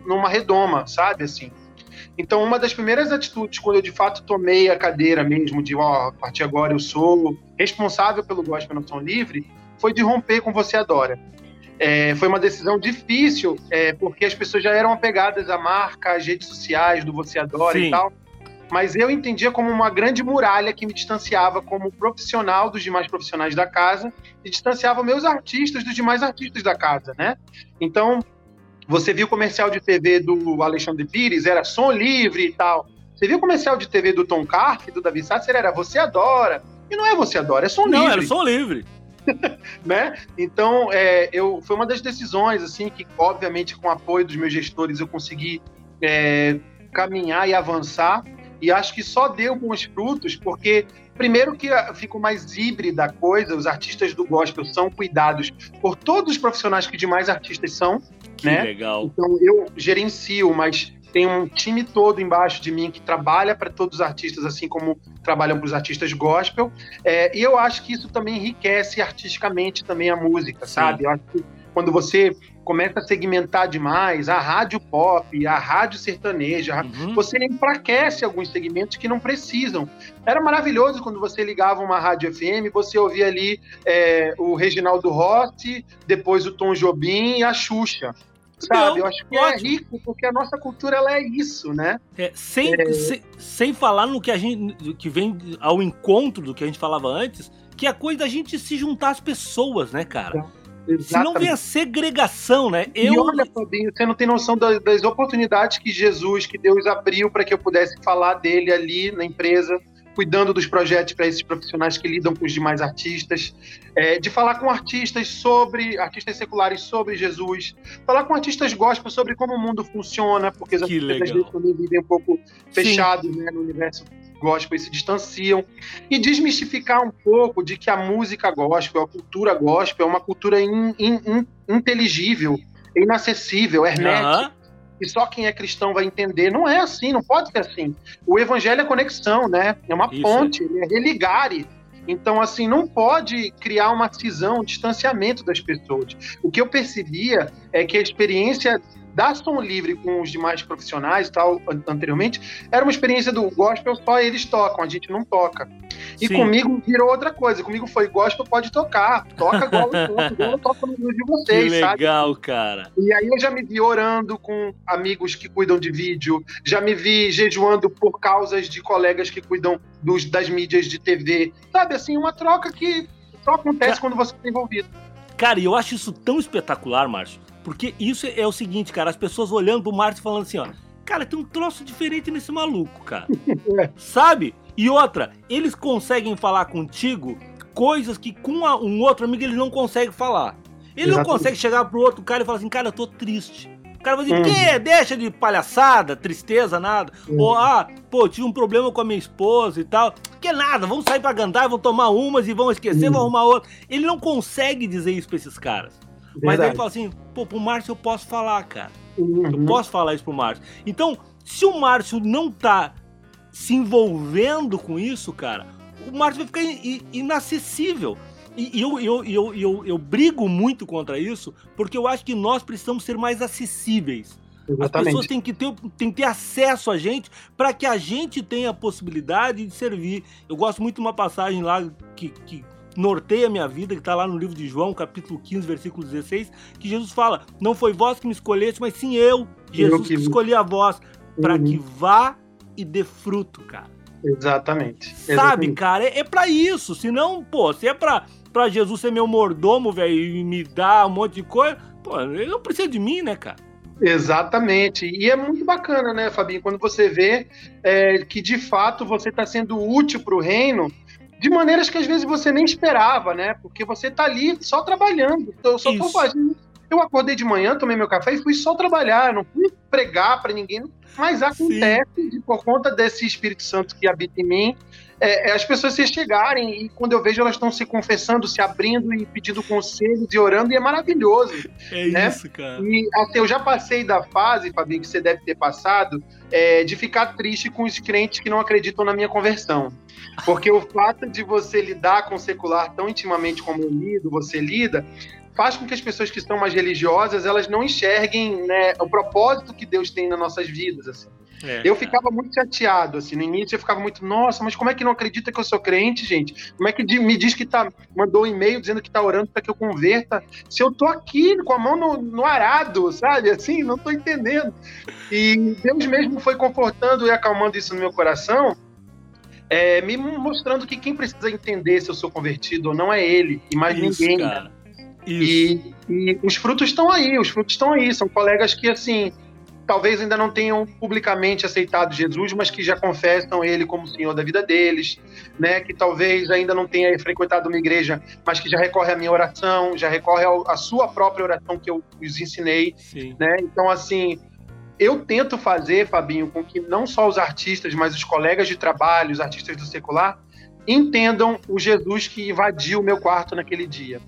numa redoma, sabe assim. Então, uma das primeiras atitudes, quando eu de fato tomei a cadeira mesmo, de, ó, oh, a partir de agora eu sou responsável pelo gospel na Som Livre, foi de romper com Você Adora. É, foi uma decisão difícil, é, porque as pessoas já eram apegadas à marca, às redes sociais do Você Adora Sim. e tal. Mas eu entendia como uma grande muralha que me distanciava como profissional dos demais profissionais da casa e distanciava meus artistas dos demais artistas da casa, né? Então, você viu o comercial de TV do Alexandre Pires, era som livre e tal. Você viu o comercial de TV do Tom Carp, do Davi Sasser, era Você Adora. E não é Você Adora, é som não, livre. Não, era som livre. né? Então, é, eu, foi uma das decisões, assim, que obviamente com o apoio dos meus gestores eu consegui é, caminhar e avançar, e acho que só deu bons frutos, porque primeiro que ficou mais híbrida a coisa, os artistas do gospel são cuidados por todos os profissionais que demais artistas são, que né? legal. Então eu gerencio, mas tem um time todo embaixo de mim que trabalha para todos os artistas, assim como trabalham para os artistas gospel. É, e eu acho que isso também enriquece artisticamente também a música, Sim. sabe? Eu acho que quando você começa a segmentar demais a rádio pop, a rádio sertaneja, uhum. você enfraquece alguns segmentos que não precisam. Era maravilhoso quando você ligava uma rádio FM, você ouvia ali é, o Reginaldo Rossi, depois o Tom Jobim e a Xuxa sabe? Não, eu acho que é rico, porque a nossa cultura ela é isso, né? É, sem, é... Sem, sem falar no que a gente que vem ao encontro do que a gente falava antes, que é a coisa da gente se juntar às pessoas, né, cara? Exatamente. Se não vem a segregação, né? Eu... E olha, Fabinho, você não tem noção das, das oportunidades que Jesus, que Deus abriu para que eu pudesse falar dele ali na empresa cuidando dos projetos para esses profissionais que lidam com os demais artistas, é, de falar com artistas sobre, artistas seculares sobre Jesus, falar com artistas gospel sobre como o mundo funciona, porque os que artistas legal. também vivem um pouco fechados né, no universo gospel e se distanciam, e desmistificar um pouco de que a música gospel, a cultura gospel é uma cultura in, in, in, inteligível, inacessível, hermética. Uhum e só quem é cristão vai entender. Não é assim, não pode ser assim. O evangelho é conexão, né? É uma Isso. ponte, é religare. Então, assim, não pode criar uma cisão, um distanciamento das pessoas. O que eu percebia é que a experiência da Som Livre com os demais profissionais tal, anteriormente, era uma experiência do gospel, só eles tocam, a gente não toca. E Sim. comigo virou outra coisa. Comigo foi gospel, pode tocar. Toca igual eu toco no de vocês, que legal, sabe? cara. E aí eu já me vi orando com amigos que cuidam de vídeo, já me vi jejuando por causas de colegas que cuidam dos, das mídias de TV. Sabe, assim, uma troca que só acontece quando você está envolvido. Cara, e eu acho isso tão espetacular, Márcio porque isso é o seguinte, cara, as pessoas olhando pro Márcio falando assim, ó, cara, tem um troço diferente nesse maluco, cara. Sabe? E outra, eles conseguem falar contigo coisas que com um outro amigo ele não consegue falar. Ele Exatamente. não consegue chegar pro outro cara e falar assim, cara, eu tô triste. O cara vai dizer, uhum. que? Deixa de palhaçada, tristeza, nada. Uhum. Ou, ah, pô, tive um problema com a minha esposa e tal. Que nada, vamos sair pra cantar, vão tomar umas e vão esquecer, uhum. vão arrumar outra. Ele não consegue dizer isso pra esses caras. Verdade. Mas ele fala assim, pô, pro Márcio eu posso falar, cara. Uhum. Eu posso falar isso pro Márcio. Então, se o Márcio não tá se envolvendo com isso, cara, o Márcio vai ficar inacessível. E eu, eu, eu, eu, eu brigo muito contra isso, porque eu acho que nós precisamos ser mais acessíveis. Exatamente. As pessoas têm que ter, têm que ter acesso a gente para que a gente tenha a possibilidade de servir. Eu gosto muito de uma passagem lá que, que norteia a minha vida, que está lá no livro de João, capítulo 15, versículo 16, que Jesus fala: Não foi vós que me escolheste, mas sim eu, Jesus, eu que... que escolhi a vós, para uhum. que vá e dê fruto, cara. Exatamente. Sabe, Exatamente. cara, é, é para isso. Senão, pô, se é pra, pra Jesus ser meu mordomo, velho, e me dar um monte de coisa, pô, ele não precisa de mim, né, cara? Exatamente. E é muito bacana, né, Fabinho, quando você vê é, que de fato você está sendo útil para o reino de maneiras que às vezes você nem esperava, né? Porque você tá ali só trabalhando. Eu só tô fazendo. Eu acordei de manhã, tomei meu café e fui só trabalhar, não fui pregar para ninguém. Mas acontece, de, por conta desse Espírito Santo que habita em mim, é, é, as pessoas se chegarem e quando eu vejo elas estão se confessando, se abrindo e pedindo conselhos e orando, e é maravilhoso. É né? isso, cara. E até eu já passei da fase, Fabinho, que você deve ter passado, é, de ficar triste com os crentes que não acreditam na minha conversão. Porque o fato de você lidar com o secular tão intimamente como eu lido, você lida, faz com que as pessoas que estão mais religiosas elas não enxerguem né, o propósito que Deus tem nas nossas vidas. Assim. É, eu ficava muito chateado, assim, no início eu ficava muito, nossa, mas como é que não acredita que eu sou crente, gente? Como é que me diz que tá, mandou um e-mail dizendo que tá orando para que eu converta, se eu tô aqui com a mão no, no arado, sabe? Assim, não tô entendendo. E Deus mesmo foi confortando e acalmando isso no meu coração, é, me mostrando que quem precisa entender se eu sou convertido ou não é ele, e mais isso, ninguém. Cara. E, e, os frutos estão aí, os frutos estão aí. São colegas que, assim, talvez ainda não tenham publicamente aceitado Jesus, mas que já confessam ele como Senhor da vida deles, né? Que talvez ainda não tenha frequentado uma igreja, mas que já recorre à minha oração, já recorre à sua própria oração que eu os ensinei, Sim. né? Então, assim, eu tento fazer, Fabinho, com que não só os artistas, mas os colegas de trabalho, os artistas do secular, entendam o Jesus que invadiu o meu quarto naquele dia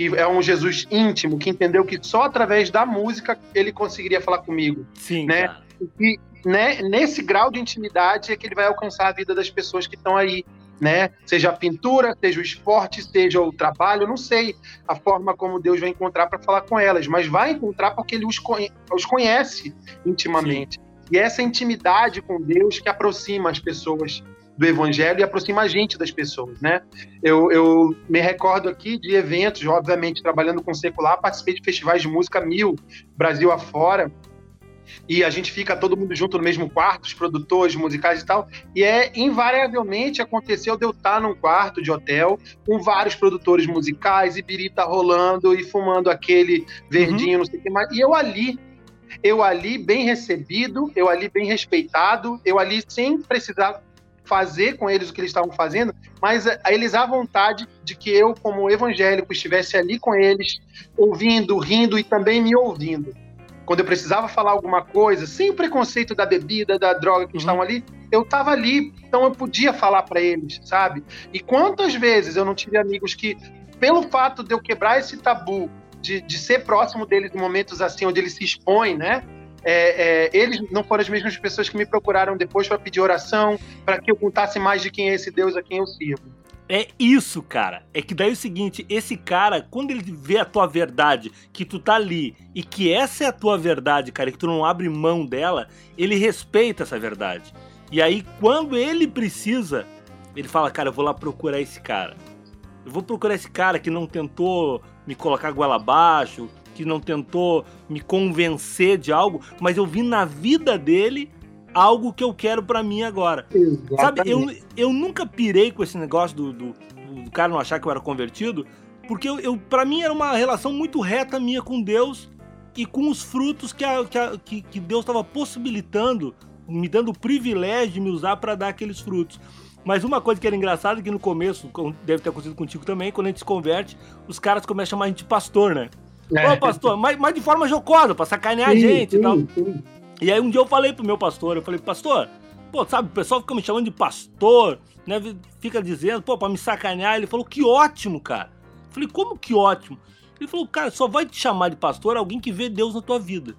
que é um Jesus íntimo, que entendeu que só através da música ele conseguiria falar comigo. Sim. Né? E né, nesse grau de intimidade é que ele vai alcançar a vida das pessoas que estão aí. Né? Seja a pintura, seja o esporte, seja o trabalho, não sei a forma como Deus vai encontrar para falar com elas, mas vai encontrar porque ele os, conhe os conhece intimamente. Sim. E essa intimidade com Deus que aproxima as pessoas do evangelho e aproxima a gente das pessoas, né? Eu, eu me recordo aqui de eventos, obviamente, trabalhando com secular, participei de festivais de música mil, Brasil afora, e a gente fica todo mundo junto no mesmo quarto, os produtores musicais e tal, e é invariavelmente aconteceu de eu estar num quarto de hotel com vários produtores musicais e birita rolando e fumando aquele verdinho, uhum. não sei o que mais, e eu ali eu ali bem recebido, eu ali bem respeitado, eu ali sem precisar fazer com eles o que eles estavam fazendo, mas a eles à vontade de que eu, como evangélico, estivesse ali com eles, ouvindo, rindo e também me ouvindo. Quando eu precisava falar alguma coisa, sem o preconceito da bebida, da droga que uhum. estavam ali, eu estava ali, então eu podia falar para eles, sabe? E quantas vezes eu não tive amigos que, pelo fato de eu quebrar esse tabu, de, de ser próximo deles em momentos assim, onde eles se expõem, né? É, é, eles não foram as mesmas pessoas que me procuraram depois para pedir oração, para que eu contasse mais de quem é esse Deus a quem eu sirvo. É isso, cara. É que daí é o seguinte, esse cara, quando ele vê a tua verdade, que tu tá ali, e que essa é a tua verdade, cara, que tu não abre mão dela, ele respeita essa verdade. E aí, quando ele precisa, ele fala, cara, eu vou lá procurar esse cara. Eu vou procurar esse cara que não tentou me colocar goela abaixo, que não tentou me convencer de algo, mas eu vi na vida dele algo que eu quero para mim agora. Exatamente. Sabe, eu, eu nunca pirei com esse negócio do, do, do, cara não achar que eu era convertido, porque eu, eu para mim era uma relação muito reta minha com Deus e com os frutos que, a, que, a, que, que Deus estava possibilitando, me dando o privilégio de me usar para dar aqueles frutos. Mas uma coisa que era engraçada é que no começo, deve ter acontecido contigo também, quando a gente se converte, os caras começam a chamar a gente de pastor, né? É. Ô, pastor, mas, mas de forma jocosa, pra sacanear sim, a gente sim, e tal. Sim. E aí um dia eu falei pro meu pastor, eu falei, pastor, pô, sabe, o pessoal fica me chamando de pastor, né? Fica dizendo, pô, pra me sacanear. Ele falou, que ótimo, cara. Eu falei, como que ótimo? Ele falou, cara, só vai te chamar de pastor alguém que vê Deus na tua vida.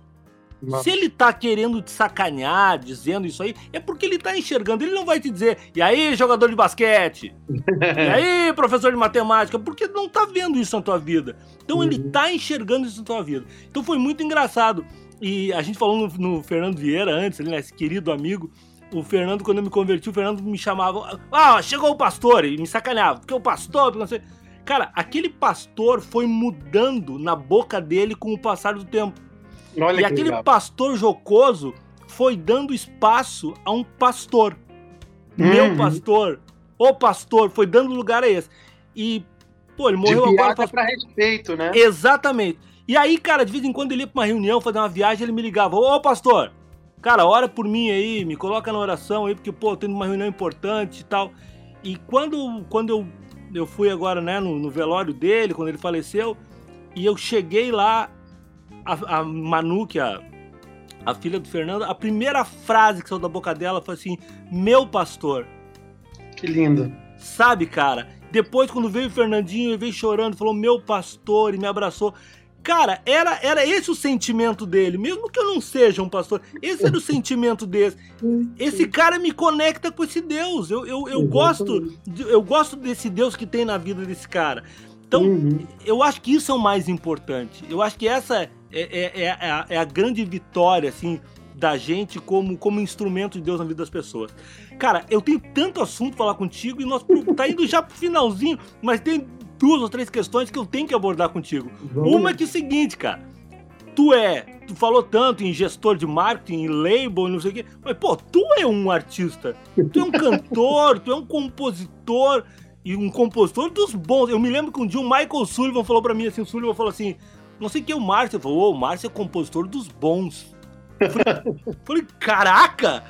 Se ele tá querendo te sacanear, dizendo isso aí, é porque ele tá enxergando. Ele não vai te dizer, e aí, jogador de basquete? e aí, professor de matemática? Porque não tá vendo isso na tua vida. Então uhum. ele tá enxergando isso na tua vida. Então foi muito engraçado. E a gente falou no, no Fernando Vieira antes, né, esse querido amigo. O Fernando, quando eu me converti, o Fernando me chamava. Ah, chegou o pastor! E me sacaneava. Porque o pastor, porque não sei. Cara, aquele pastor foi mudando na boca dele com o passar do tempo. Olha e aquele legal. pastor jocoso foi dando espaço a um pastor. Uhum. Meu pastor, o pastor, foi dando lugar a esse. E, pô, ele morreu de agora. Faz... pra respeito, né? Exatamente. E aí, cara, de vez em quando ele ia pra uma reunião, fazer uma viagem, ele me ligava, ô pastor, cara, ora por mim aí, me coloca na oração aí, porque, pô, tô uma reunião importante e tal. E quando, quando eu, eu fui agora, né, no, no velório dele, quando ele faleceu, e eu cheguei lá, a, a Manu, que é a, a filha do Fernando, a primeira frase que saiu da boca dela foi assim: Meu pastor. Que lindo. Sabe, cara? Depois, quando veio o Fernandinho, ele veio chorando, falou: Meu pastor, e me abraçou. Cara, era, era esse o sentimento dele, mesmo que eu não seja um pastor, esse era o sentimento desse. Esse cara me conecta com esse Deus. Eu, eu, eu gosto, eu gosto desse Deus que tem na vida desse cara. Então, uhum. eu acho que isso é o mais importante. Eu acho que essa é, é, é, é, a, é a grande vitória, assim, da gente como, como instrumento de Deus na vida das pessoas. Cara, eu tenho tanto assunto pra falar contigo e nós tá indo já pro finalzinho, mas tem duas ou três questões que eu tenho que abordar contigo. Vamos. Uma é que é o seguinte, cara. Tu é, tu falou tanto em gestor de marketing, em label, não sei o quê, mas pô, tu é um artista. Tu é um cantor, tu é um compositor e um compositor dos bons. Eu me lembro que um dia o Michael Sullivan falou para mim assim, o Sullivan falou assim, não sei quem é o Márcio, ele falou, o Márcio é compositor dos bons. Eu falei, falei caraca!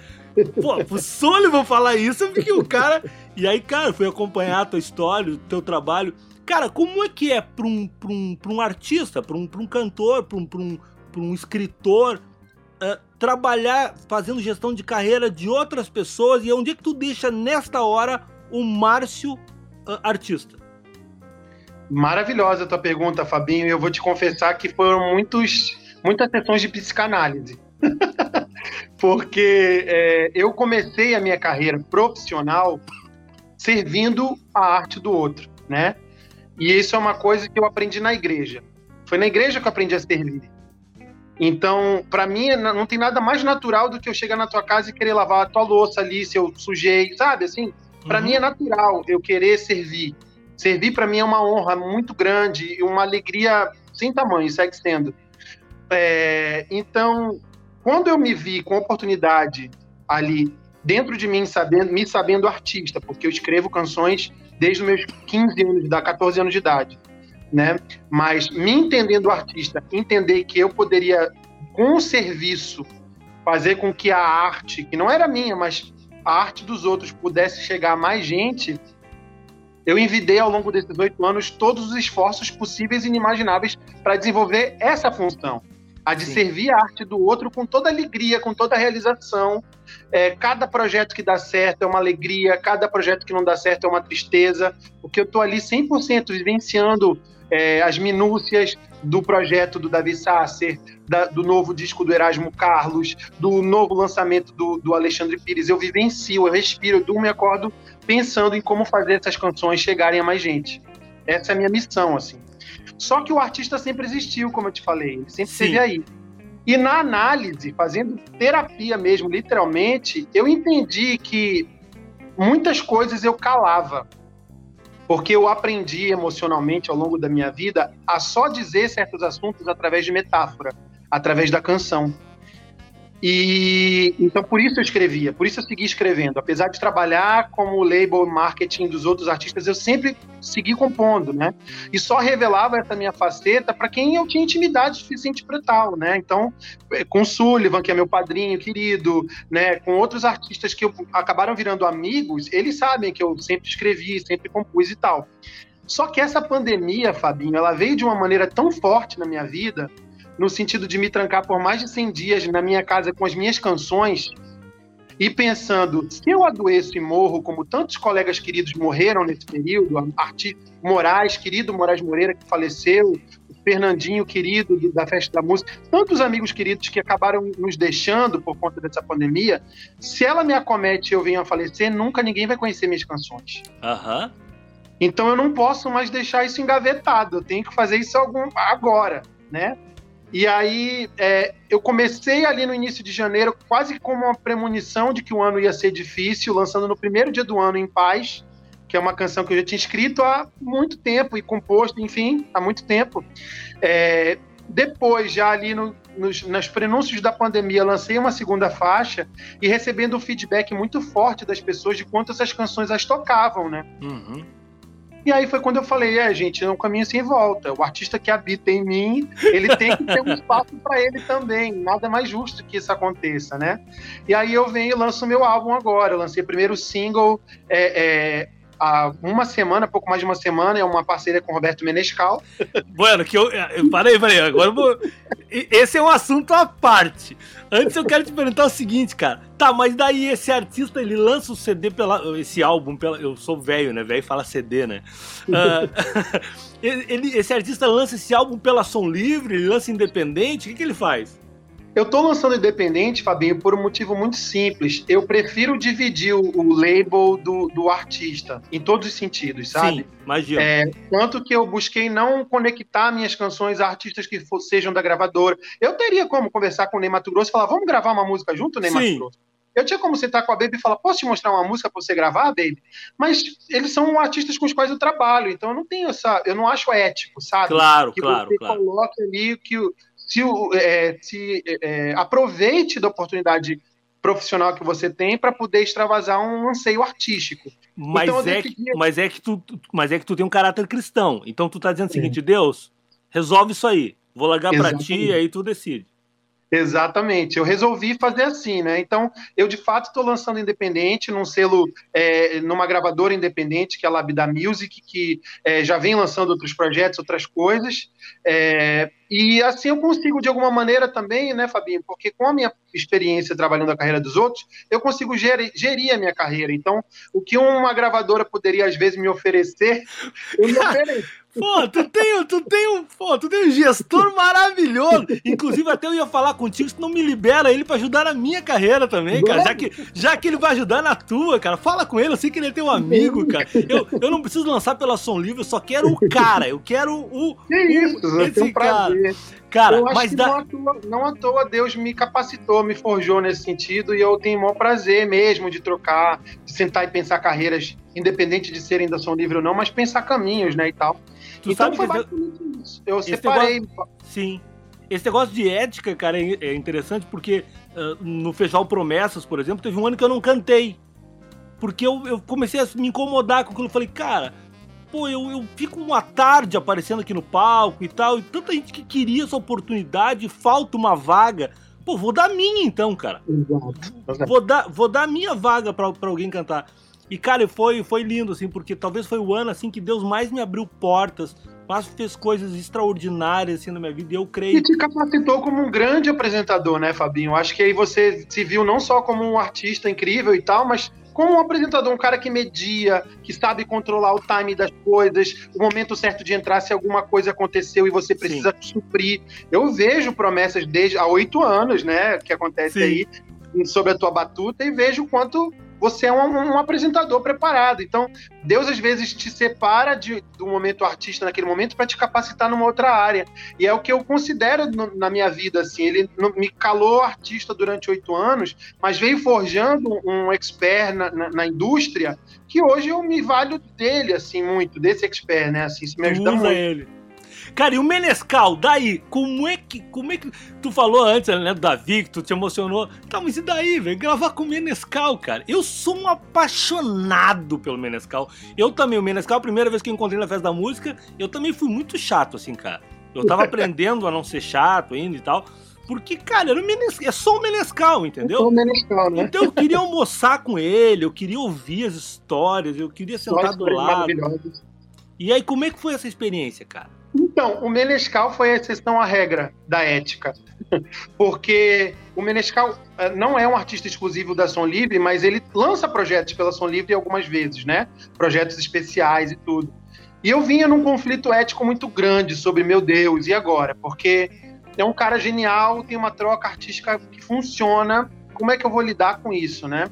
Pô, o Sullivan falar isso, fiquei o cara. E aí, cara, fui acompanhar a tua história, o teu trabalho. Cara, como é que é para um, pra um, pra um artista, para um, pra um cantor, para um, pra um, pra um escritor uh, trabalhar fazendo gestão de carreira de outras pessoas e onde é que tu deixa nesta hora o Márcio uh, artista? Maravilhosa a tua pergunta, Fabinho, eu vou te confessar que foram muitos, muitas sessões de psicanálise. Porque é, eu comecei a minha carreira profissional servindo a arte do outro, né? E isso é uma coisa que eu aprendi na igreja. Foi na igreja que eu aprendi a servir. Então, para mim, não tem nada mais natural do que eu chegar na tua casa e querer lavar a tua louça ali, se eu sujei, sabe? Assim, para uhum. mim é natural eu querer servir. Servir para mim é uma honra muito grande e uma alegria sem tamanho, segue sendo. É, então, quando eu me vi com oportunidade ali dentro de mim, sabendo, me sabendo artista, porque eu escrevo canções desde os meus 15 anos, da 14 anos de idade, né? Mas me entendendo artista, entender que eu poderia com o serviço fazer com que a arte, que não era minha, mas a arte dos outros pudesse chegar a mais gente, eu envidei ao longo desses oito anos todos os esforços possíveis e inimagináveis para desenvolver essa função a de Sim. servir a arte do outro com toda alegria, com toda realização. É, cada projeto que dá certo é uma alegria, cada projeto que não dá certo é uma tristeza, porque eu estou ali 100% vivenciando é, as minúcias do projeto do Davi Sasser, da, do novo disco do Erasmo Carlos, do novo lançamento do, do Alexandre Pires. Eu vivencio, eu respiro, eu durmo e acordo pensando em como fazer essas canções chegarem a mais gente. Essa é a minha missão, assim. Só que o artista sempre existiu, como eu te falei, ele sempre Sim. esteve aí. E na análise, fazendo terapia mesmo, literalmente, eu entendi que muitas coisas eu calava. Porque eu aprendi emocionalmente ao longo da minha vida a só dizer certos assuntos através de metáfora, através da canção. E então por isso eu escrevia, por isso eu segui escrevendo. Apesar de trabalhar como label marketing dos outros artistas, eu sempre segui compondo, né? E só revelava essa minha faceta para quem eu tinha intimidade suficiente para tal, né? Então, é, com Sullivan, que é meu padrinho querido, né, com outros artistas que eu, acabaram virando amigos, eles sabem que eu sempre escrevi, sempre compus e tal. Só que essa pandemia, Fabinho, ela veio de uma maneira tão forte na minha vida no sentido de me trancar por mais de 100 dias na minha casa com as minhas canções e pensando, se eu adoeço e morro, como tantos colegas queridos morreram nesse período, Arti Moraes, querido Moraes Moreira, que faleceu, o Fernandinho, querido do, da Festa da Música, tantos amigos queridos que acabaram nos deixando por conta dessa pandemia, se ela me acomete e eu venho a falecer, nunca ninguém vai conhecer minhas canções. Aham. Uhum. Então eu não posso mais deixar isso engavetado, eu tenho que fazer isso algum, agora, né? E aí é, eu comecei ali no início de janeiro, quase como uma premonição de que o ano ia ser difícil, lançando no primeiro dia do ano em paz, que é uma canção que eu já tinha escrito há muito tempo e composto, enfim, há muito tempo. É, depois, já ali no, nos, nos prenúncios da pandemia, lancei uma segunda faixa e recebendo um feedback muito forte das pessoas de quanto essas canções as tocavam, né? Uhum. E aí foi quando eu falei, é, gente, é um caminho sem volta. O artista que habita em mim, ele tem que ter um espaço para ele também. Nada mais justo que isso aconteça, né? E aí eu venho e lanço meu álbum agora. Eu lancei o primeiro single é, é, há uma semana, pouco mais de uma semana, é uma parceria com o Roberto Menescal. Bueno, que eu. Parei, parei. Agora eu vou. Esse é um assunto à parte. Antes eu quero te perguntar o seguinte, cara. Tá, mas daí esse artista ele lança o CD pela. Esse álbum, pela, eu sou velho, né? Velho fala CD, né? Uh, ele, esse artista lança esse álbum pela Som Livre, ele lança independente, o que, que ele faz? Eu estou lançando independente, Fabinho, por um motivo muito simples. Eu prefiro dividir o, o label do, do, artista, em todos os sentidos, sabe? Sim, imagina. É, tanto que eu busquei não conectar minhas canções a artistas que for, sejam da gravadora. Eu teria como conversar com o Ney Mato Grosso e falar, vamos gravar uma música junto, Ney Mato Grosso? Eu tinha como sentar com a Baby e falar, posso te mostrar uma música para você gravar, Baby? Mas eles são artistas com os quais eu trabalho, então eu não tenho essa, eu não acho ético, sabe? Claro, que claro, você claro. coloque ali que o se, é, se é, aproveite da oportunidade profissional que você tem para poder extravasar um anseio artístico. Mas, então, é que, mas, é que tu, mas é que tu tem um caráter cristão. Então tu tá dizendo o seguinte, Deus, resolve isso aí. Vou largar para ti e aí tu decide. Exatamente, eu resolvi fazer assim, né? Então, eu de fato estou lançando independente, num selo, é, numa gravadora independente, que é a Labda Music, que é, já vem lançando outros projetos, outras coisas. É, e assim eu consigo, de alguma maneira, também, né, Fabinho? Porque com a minha experiência trabalhando a carreira dos outros, eu consigo gerir, gerir a minha carreira. Então, o que uma gravadora poderia, às vezes, me oferecer, eu me ofereço. Pô, tu tem, tu tem um, pô, tu tem um gestor maravilhoso. Inclusive, até eu ia falar contigo, se não me libera ele para ajudar na minha carreira também, cara. Já que, já que ele vai ajudar na tua, cara. Fala com ele, eu sei que ele é teu amigo, cara. Eu, eu não preciso lançar pela Som Livre, eu só quero o cara. Eu quero o. Que isso, esse um cara. Cara, eu mas dá... não, à toa, não à toa Deus me capacitou, me forjou nesse sentido e eu tenho o maior prazer mesmo de trocar, de sentar e pensar carreiras, independente de serem da Som Livre ou não, mas pensar caminhos, né, e tal. Tu então foi basicamente isso. Eu Esse separei. Negócio... Sim. Esse negócio de ética, cara, é, é interessante porque uh, no Festival Promessas, por exemplo, teve um ano que eu não cantei. Porque eu, eu comecei a me incomodar com aquilo. Eu falei, cara, pô, eu, eu fico uma tarde aparecendo aqui no palco e tal, e tanta gente que queria essa oportunidade, falta uma vaga. Pô, vou dar minha então, cara. Exato. Vou dar, vou dar minha vaga pra, pra alguém cantar. E, cara, foi, foi lindo, assim, porque talvez foi o ano, assim, que Deus mais me abriu portas, mais fez coisas extraordinárias, assim, na minha vida, e eu creio... E te capacitou como um grande apresentador, né, Fabinho? Acho que aí você se viu não só como um artista incrível e tal, mas como um apresentador, um cara que media, que sabe controlar o time das coisas, o momento certo de entrar se alguma coisa aconteceu e você precisa Sim. suprir. Eu vejo promessas desde há oito anos, né, que acontece Sim. aí, sobre a tua batuta, e vejo o quanto você é um, um, apresentador preparado. Então, Deus às vezes te separa de, do momento artista naquele momento para te capacitar numa outra área. E é o que eu considero no, na minha vida, assim. Ele me calou artista durante oito anos, mas veio forjando um expert na, na, na, indústria que hoje eu me valho dele, assim, muito, desse expert, né? Assim, isso me ajuda muito. ele. Cara, e o Menescal, daí, como é que. Como é que. Tu falou antes, né, do Davi, que tu te emocionou. Tá, mas e daí, velho? Gravar com o Menescal, cara. Eu sou um apaixonado pelo Menescal. Eu também, o Menescal, a primeira vez que eu encontrei na festa da música, eu também fui muito chato, assim, cara. Eu tava aprendendo a não ser chato ainda e tal. Porque, cara, era Menescal, é só o Menescal, entendeu? É só o Menescal, né? Então eu queria almoçar com ele, eu queria ouvir as histórias, eu queria sentar do lado. E aí, como é que foi essa experiência, cara? Então, o Menescal foi a exceção à regra da ética. Porque o Menescal eh, não é um artista exclusivo da Som Livre, mas ele lança projetos pela Som Livre algumas vezes, né? Projetos especiais e tudo. E eu vinha num conflito ético muito grande sobre, meu Deus, e agora? Porque é um cara genial, tem uma troca artística que funciona. Como é que eu vou lidar com isso, né?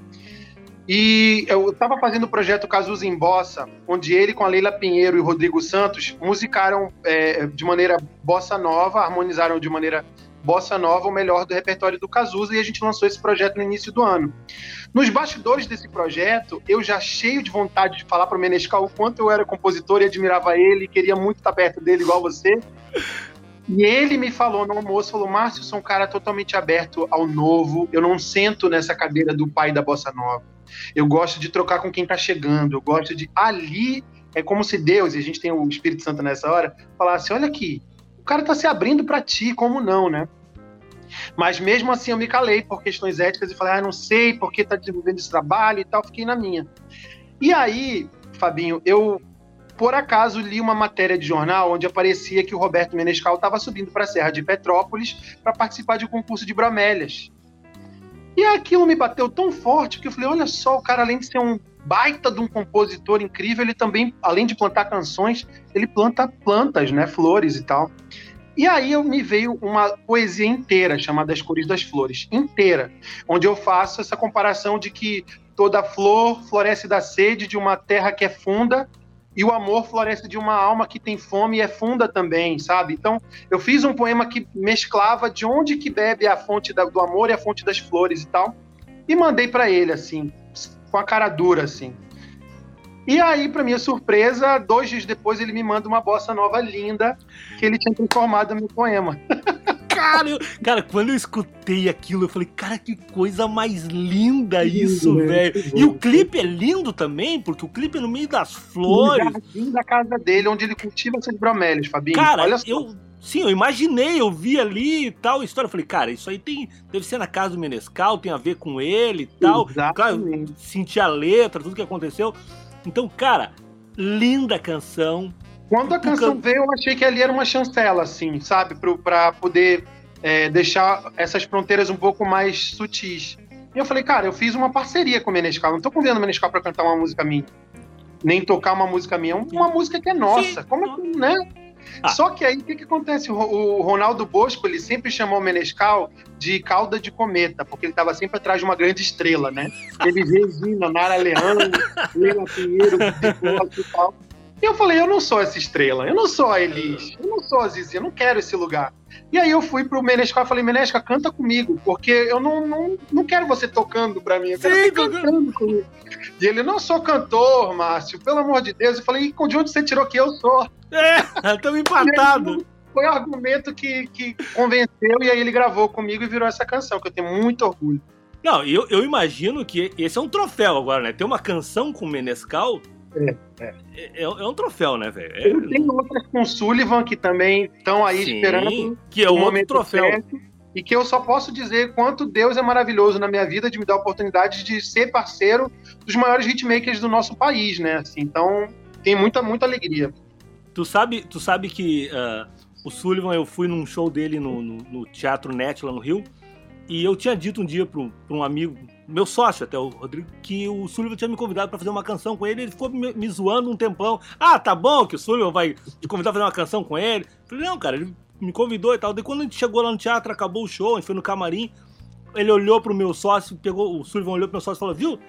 E eu estava fazendo o projeto Cazuza em Bossa, onde ele com a Leila Pinheiro e Rodrigo Santos musicaram é, de maneira bossa nova, harmonizaram de maneira bossa nova o melhor do repertório do Cazuza e a gente lançou esse projeto no início do ano. Nos bastidores desse projeto, eu já cheio de vontade de falar para o Menescal o quanto eu era compositor e admirava ele, queria muito estar perto dele igual você. E ele me falou no almoço, falou, Márcio, eu sou um cara totalmente aberto ao novo, eu não sento nessa cadeira do pai da bossa nova. Eu gosto de trocar com quem está chegando. Eu gosto de. Ali é como se Deus, e a gente tem o Espírito Santo nessa hora, falasse: olha aqui, o cara está se abrindo para ti, como não, né? Mas mesmo assim eu me calei por questões éticas e falei: ah, não sei porque está desenvolvendo esse trabalho e tal, fiquei na minha. E aí, Fabinho, eu por acaso li uma matéria de jornal onde aparecia que o Roberto Menescal estava subindo para a Serra de Petrópolis para participar de um concurso de bromélias. E aquilo me bateu tão forte que eu falei: olha só, o cara, além de ser um baita de um compositor incrível, ele também, além de plantar canções, ele planta plantas, né? Flores e tal. E aí me veio uma poesia inteira chamada As Cores das Flores, inteira, onde eu faço essa comparação de que toda flor floresce da sede de uma terra que é funda e o amor floresce de uma alma que tem fome e é funda também, sabe? Então, eu fiz um poema que mesclava de onde que bebe a fonte do amor e a fonte das flores e tal, e mandei para ele, assim, com a cara dura, assim. E aí, para minha surpresa, dois dias depois ele me manda uma bossa nova linda que ele tinha transformado no poema. Cara, eu, cara, quando eu escutei aquilo, eu falei, cara, que coisa mais linda isso, velho. E o clipe é lindo também, porque o clipe é no meio das flores. No jardim da casa dele, onde ele cultiva essas bromélias, Fabinho. Cara, Olha só. eu. Sim, eu imaginei, eu vi ali e tal, história. Eu falei, cara, isso aí tem. Deve ser na casa do Menescal, tem a ver com ele e tal. Exatamente. Claro, senti a letra, tudo que aconteceu. Então, cara, linda canção. Quando a canção can... veio, eu achei que ali era uma chancela, assim, sabe? Para poder é, deixar essas fronteiras um pouco mais sutis. E eu falei, cara, eu fiz uma parceria com o Menescal. Não tô convidando o Menescal para cantar uma música minha. Nem tocar uma música minha. Uma música que é nossa. Sim. Como é que, né? Ah. Só que aí o que, que acontece? O, Ronaldo Bosco ele sempre chamou o Menescal de cauda de cometa, porque ele estava sempre atrás de uma grande estrela, né? Ele Regina, Nara Leandro, Leila Pinheiro, e tal. E eu falei, eu não sou essa estrela, eu não sou a Elis, eu não sou a Zizi, eu não quero esse lugar. E aí eu fui pro Menescal e falei, Menesca, canta comigo, porque eu não, não, não quero você tocando pra mim, eu quero Sim, você cantando comigo. E ele, não sou cantor, Márcio, pelo amor de Deus. Eu falei, de onde você tirou que eu sou? É, estamos empatados. Foi o argumento que, que convenceu e aí ele gravou comigo e virou essa canção, que eu tenho muito orgulho. Não, eu, eu imagino que esse é um troféu agora, né? Ter uma canção com o Menescal é, é. É, é, um troféu, né, velho? É... Tem outras com Sullivan que também estão aí Sim, esperando. Que é um outro troféu. Certo, e que eu só posso dizer quanto Deus é maravilhoso na minha vida de me dar a oportunidade de ser parceiro dos maiores hitmakers do nosso país, né? Assim, então, tem muita, muita alegria. Tu sabe, tu sabe que uh, o Sullivan, eu fui num show dele no, no, no Teatro Net lá no Rio, e eu tinha dito um dia para um amigo, meu sócio até, o Rodrigo, que o Sullivan tinha me convidado para fazer uma canção com ele. Ele ficou me, me, zoando um tempão. Ah, tá bom que o Sullivan vai te convidar pra fazer uma canção com ele. Falei, não, cara, ele me convidou e tal. Daí quando a gente chegou lá no teatro, acabou o show, a gente foi no camarim. Ele olhou pro meu sócio, pegou, o Sullivan olhou pro meu sócio e falou: Viu?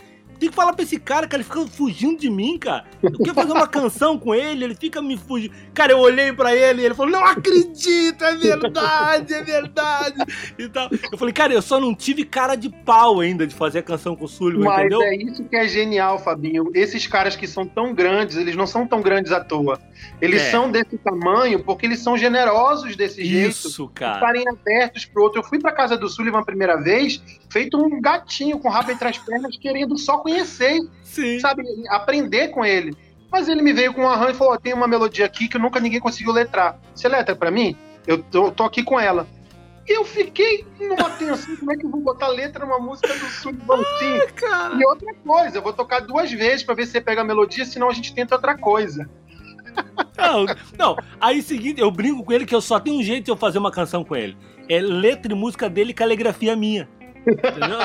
Tem que falar pra esse cara, cara, ele fica fugindo de mim, cara. Eu quero fazer uma canção com ele, ele fica me fugindo. Cara, eu olhei pra ele e ele falou, não acredito, é verdade, é verdade. E tal. Eu falei, cara, eu só não tive cara de pau ainda de fazer a canção com o Sullivan, Mas entendeu? é isso que é genial, Fabinho. Esses caras que são tão grandes, eles não são tão grandes à toa. Eles É. são desse tamanho porque eles são generosos desse jeito. Isso, cara. estarem abertos pro outro. Eu fui pra casa do Sullivan a primeira vez, feito um gatinho com o rabo entre as pernas, querendo só conhecer, Sim. sabe, aprender com ele. Mas ele me veio com um arranjo e falou: "Ó, tem uma melodia aqui que nunca ninguém conseguiu letrar. Você letra pra mim? Eu tô, tô aqui com ela. Eu fiquei numa tensão, como é que eu vou botar letra numa música do Sullivan assim? Cara. E outra coisa, eu vou tocar duas vezes pra ver se você pega a melodia, senão a gente tenta outra coisa. Não, não, aí seguinte, eu brinco com ele que eu só tenho um jeito de eu fazer uma canção com ele. É letra e música dele e caligrafia minha. Entendeu?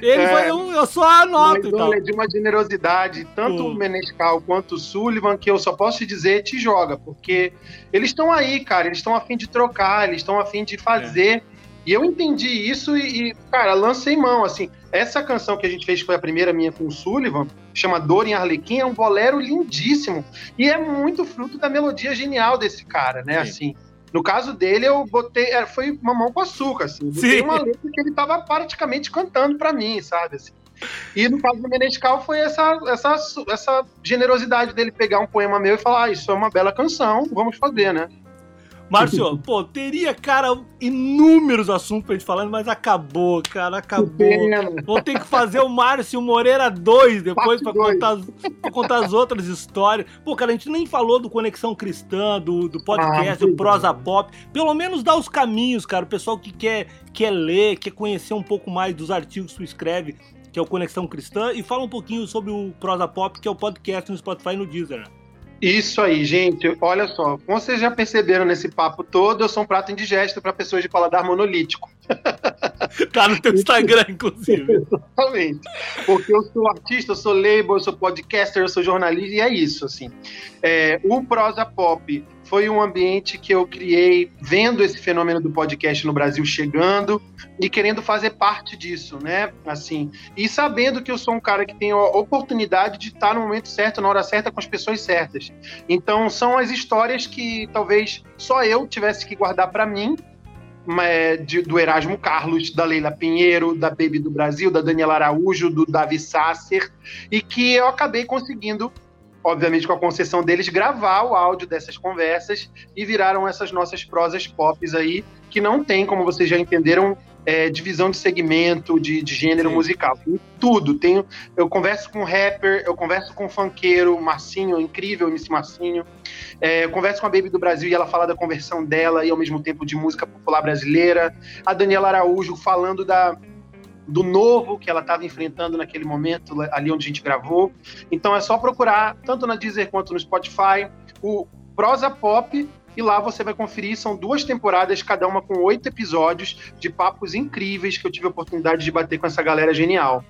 Ele É. foi um, eu só anoto Mas olha, de uma generosidade, tanto Pô. o Menescal quanto o Sullivan, que eu só posso te dizer, te joga, porque eles estão aí, cara, eles estão a fim de trocar, eles estão a fim de fazer. E eu entendi isso e, e, cara, lancei mão, assim. Essa canção que a gente fez, que foi a primeira minha com o Sullivan, chama Dor em Arlequim, é um bolero lindíssimo. E é muito fruto da melodia genial desse cara, né, Sim. assim. No caso dele, eu botei. é, Foi mamão com açúcar, assim. Eu Botei Sim. uma letra que ele tava praticamente cantando pra mim, sabe? Assim. E no caso do Menescal foi essa, essa, essa generosidade dele pegar um poema meu e falar: ah, isso é uma bela canção, vamos fazer, né? Márcio, pô, teria, cara, inúmeros assuntos pra gente falando, mas acabou, cara, acabou. Vou ter que fazer o Márcio Moreira 2 depois pra contar, as- pra contar as outras histórias. Pô, cara, a gente nem falou do Conexão Cristã, do, do podcast, Ah, do Prosa Pop. Pelo menos dá os caminhos, cara. O pessoal que quer, quer ler, quer conhecer um pouco mais dos artigos que tu escreve, que é o Conexão Cristã, e fala um pouquinho sobre o Prosa Pop, que é o podcast no Spotify e no Deezer. né? Isso aí, gente. Olha só, como vocês já perceberam nesse papo todo, eu sou um prato indigesto para pessoas de paladar monolítico. Tá no teu Instagram, inclusive. Exatamente. Porque eu sou artista, eu sou label, eu sou podcaster, eu sou jornalista, e é isso, assim. É, o Prosa Pop foi um ambiente que eu criei vendo esse fenômeno do podcast no Brasil chegando e querendo fazer parte disso, né? Assim, e sabendo que eu sou um cara que tem a oportunidade de estar no momento certo, na hora certa, com as pessoas certas. Então, são as histórias que talvez só eu tivesse que guardar para mim, é, de- do Erasmo Carlos, da Leila Pinheiro, da Baby do Brasil, da Daniela Araújo, do Davi Sasser, e que eu acabei conseguindo, obviamente com a concessão deles, gravar o áudio dessas conversas e viraram essas nossas prosas pops aí, que não tem, como vocês já entenderam, é, divisão de segmento, de, de gênero Sim. musical. Tem tudo. Tenho, eu converso com rapper, eu converso com funkeiro, Marcinho, incrível, MC Marcinho. É, eu converso com a Baby do Brasil e ela fala da conversão dela e ao mesmo tempo de música popular brasileira. A Daniela Araújo falando da, do novo que ela estava enfrentando naquele momento, ali onde a gente gravou. Então é só procurar, tanto na Deezer quanto no Spotify, o Prosa Pop. E lá você vai conferir, são duas temporadas, cada uma com oito episódios de papos incríveis que eu tive a oportunidade de bater com essa galera genial.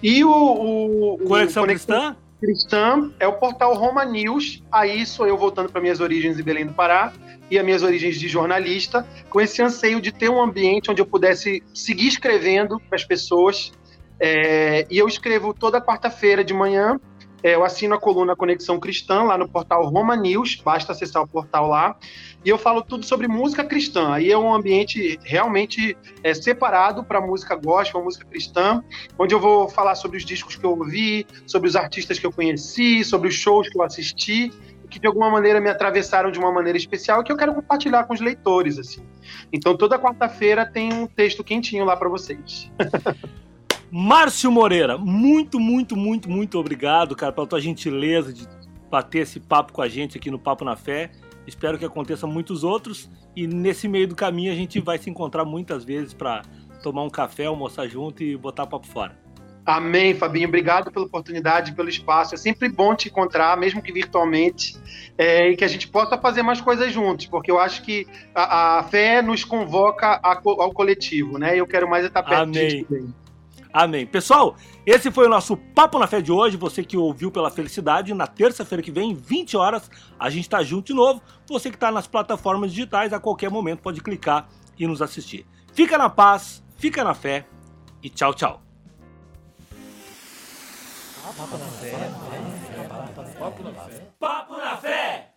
E o, o, o Conexão Cristã? Cristã é o portal Roma News. Aí sou eu voltando para minhas origens em Belém do Pará e as minhas origens de jornalista, com esse anseio de ter um ambiente onde eu pudesse seguir escrevendo para as pessoas. É, e eu escrevo toda quarta-feira de manhã. É, eu assino a coluna Conexão Cristã lá no portal Roma News, basta acessar o portal lá. E eu falo tudo sobre música cristã. Aí é um ambiente realmente é, separado para música gospel, música cristã, onde eu vou falar sobre os discos que eu ouvi, sobre os artistas que eu conheci, sobre os shows que eu assisti, que de alguma maneira me atravessaram de uma maneira especial que eu quero compartilhar com os leitores, assim. Então toda quarta-feira tem um texto quentinho lá para vocês. Márcio Moreira, muito, muito, muito, muito obrigado, cara, pela tua gentileza de bater esse papo com a gente aqui no Papo na Fé. Espero que aconteça muitos outros e nesse meio do caminho a gente vai se encontrar muitas vezes para tomar um café, almoçar junto e botar papo fora. Amém, Fabinho. Obrigado pela oportunidade, pelo espaço. É sempre bom te encontrar, mesmo que virtualmente, é, e que a gente possa fazer mais coisas juntos, porque eu acho que a, a fé nos convoca a ao coletivo, né? E eu quero mais estar perto Amém. disso também. Amém. Pessoal, esse foi o nosso Papo na Fé de hoje. Você que ouviu pela felicidade, na terça-feira que vem, 20 horas, a gente tá junto de novo. Você que tá nas plataformas digitais, a qualquer momento pode clicar e nos assistir. Fica na paz, fica na fé e tchau, tchau. Papo na fé. Papo na fé.